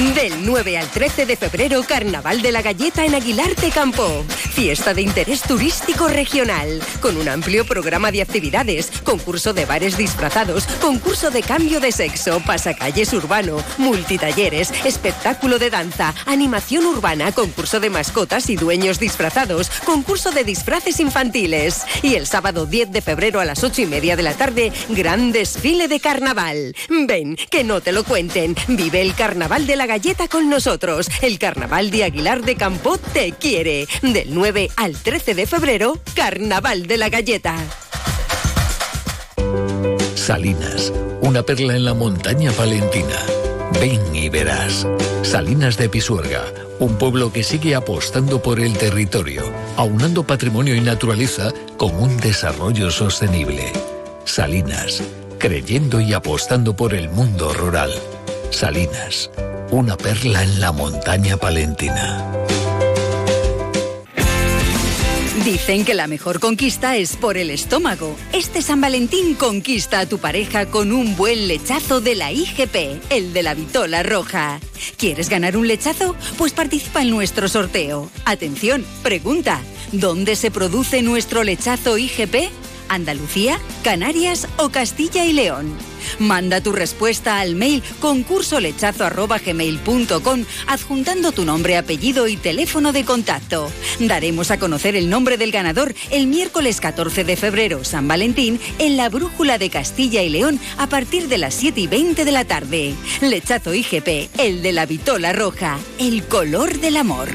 Del 9 al 13 de febrero, Carnaval de la Galleta en Aguilar de Campo. Fiesta de interés turístico regional, con un amplio programa de actividades, concurso de bares disfrazados, concurso de cambio de sexo, pasacalles urbano, multitalleres, espectáculo de danza, animación urbana, concurso de mascotas y dueños disfrazados, concurso de disfraces infantiles. Y el sábado 10 de febrero a las 8 y media de la tarde, gran desfile de carnaval. Ven, que no te lo cuenten. Vive el carnaval de la galleta con nosotros. El carnaval de Aguilar de Campo te quiere. Del 9 al 13 de febrero, carnaval de la galleta. Salinas, una perla en la montaña palentina. Ven y verás. Salinas de Pisuerga, un pueblo que sigue apostando por el territorio, aunando patrimonio y naturaleza con un desarrollo sostenible. Salinas, creyendo y apostando por el mundo rural. Salinas, una perla en la montaña palentina. Dicen que la mejor conquista es por el estómago. Este San Valentín conquista a tu pareja con un buen lechazo de la IGP, el de la Vitola Roja. ¿Quieres ganar un lechazo? Pues participa en nuestro sorteo. Atención, pregunta, ¿dónde se produce nuestro lechazo IGP? ¿Andalucía, Canarias o Castilla y León? Manda tu respuesta al mail concursolechazo.gmail.com adjuntando tu nombre, apellido y teléfono de contacto. Daremos a conocer el nombre del ganador el miércoles 14 de febrero, San Valentín, en la Brújula de Castilla y León a partir de las 7 y 20 de la tarde. Lechazo IGP, el de la vitola roja, el color del amor.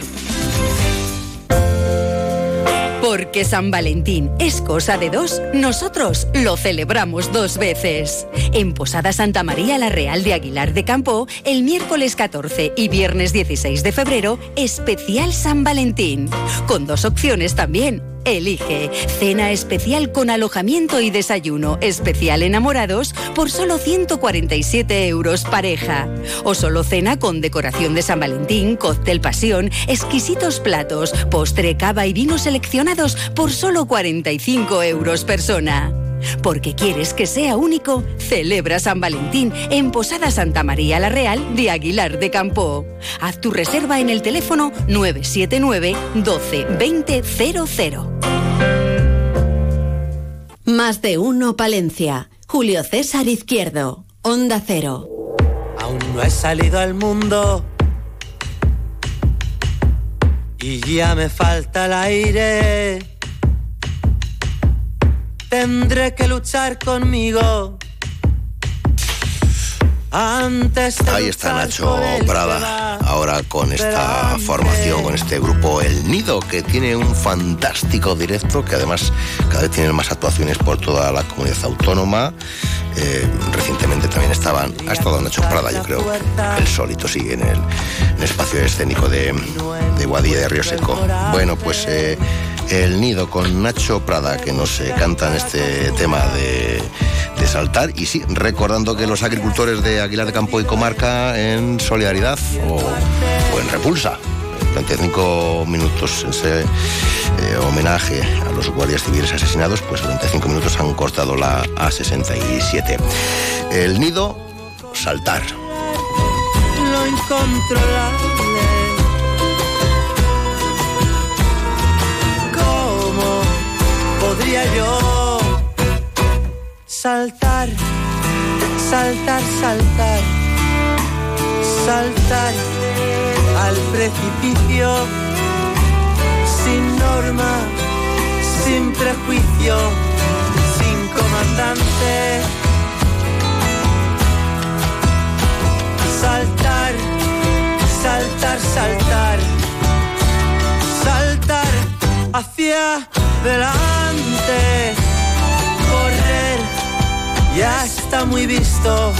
Porque San Valentín es cosa de dos, nosotros lo celebramos dos veces. En Posada Santa María la Real de Aguilar de Campo, el miércoles 14 y viernes 16 de febrero, especial San Valentín. Con dos opciones también. Elige cena especial con alojamiento y desayuno especial enamorados por solo 147 euros pareja. O solo cena con decoración de San Valentín, cóctel pasión, exquisitos platos, postre, cava y vinos seleccionados por solo 45 euros persona. Porque quieres que sea único, celebra San Valentín en Posada Santa María la Real de Aguilar de Campo. Haz tu reserva en el teléfono 979 12 20 00. Más de uno Palencia. Julio César Izquierdo. Onda Cero. Aún no he salido al mundo y ya me falta el aire. Tendré que luchar conmigo. Antes de Ahí está Nacho Prada, ahora con esta formación, con este grupo El Nido, que tiene un fantástico directo, que además cada vez tiene más actuaciones por toda la comunidad autónoma. Eh, recientemente también estaban, ha estado Nacho Prada, yo creo, el solito sigue en el, en el espacio escénico de, de Guadilla de Río Seco. Bueno, pues eh, El Nido con Nacho Prada, que nos eh, cantan este tema de, de saltar. Y sí, recordando que los agricultores de Aguilar de Campo y Comarca en solidaridad o, en repulsa, 35 minutos ese eh, homenaje a los guardias civiles asesinados, pues 35 minutos han cortado la A67. El nido, saltar. Lo incontrolable. Podría yo saltar, saltar, saltar, saltar al precipicio sin norma, sin prejuicio, sin comandante? saltar, saltar, saltar, saltar hacia adelante, correr, ya está muy visto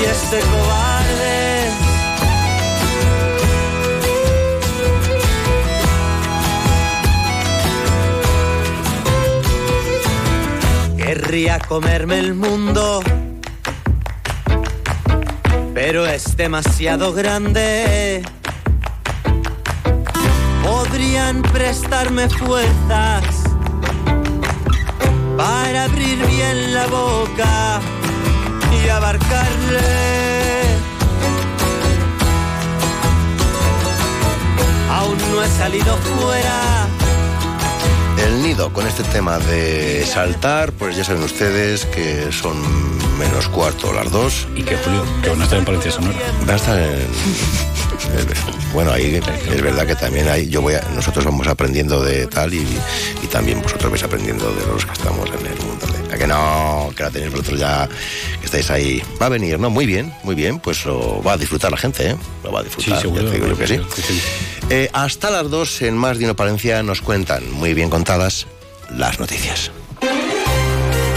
y este cobarde. Querría comerme el mundo pero es demasiado grande. Podrían prestarme fuerzas para abrir bien la boca y abarcarle. Aún no he salido fuera El nido, con este tema de saltar, pues ya saben ustedes que son menos cuarto las dos. Y que Julio, que van a estar en Palencia Sonora. Van a estar en... Bueno, ahí es verdad que también hay, yo voy a, nosotros vamos aprendiendo de tal y, y también vosotros vais aprendiendo de los que estamos en el mundo. De, ¿A que no, que la tenéis vosotros ya, que estáis ahí. Va a venir, ¿no? Muy bien, muy bien, pues lo va a disfrutar la gente, ¿eh? Lo va a disfrutar, Sí, seguro, ya te digo yo que sí. que sí. Eh, hasta las dos en Más Dino Palencia nos cuentan, muy bien contadas, las noticias.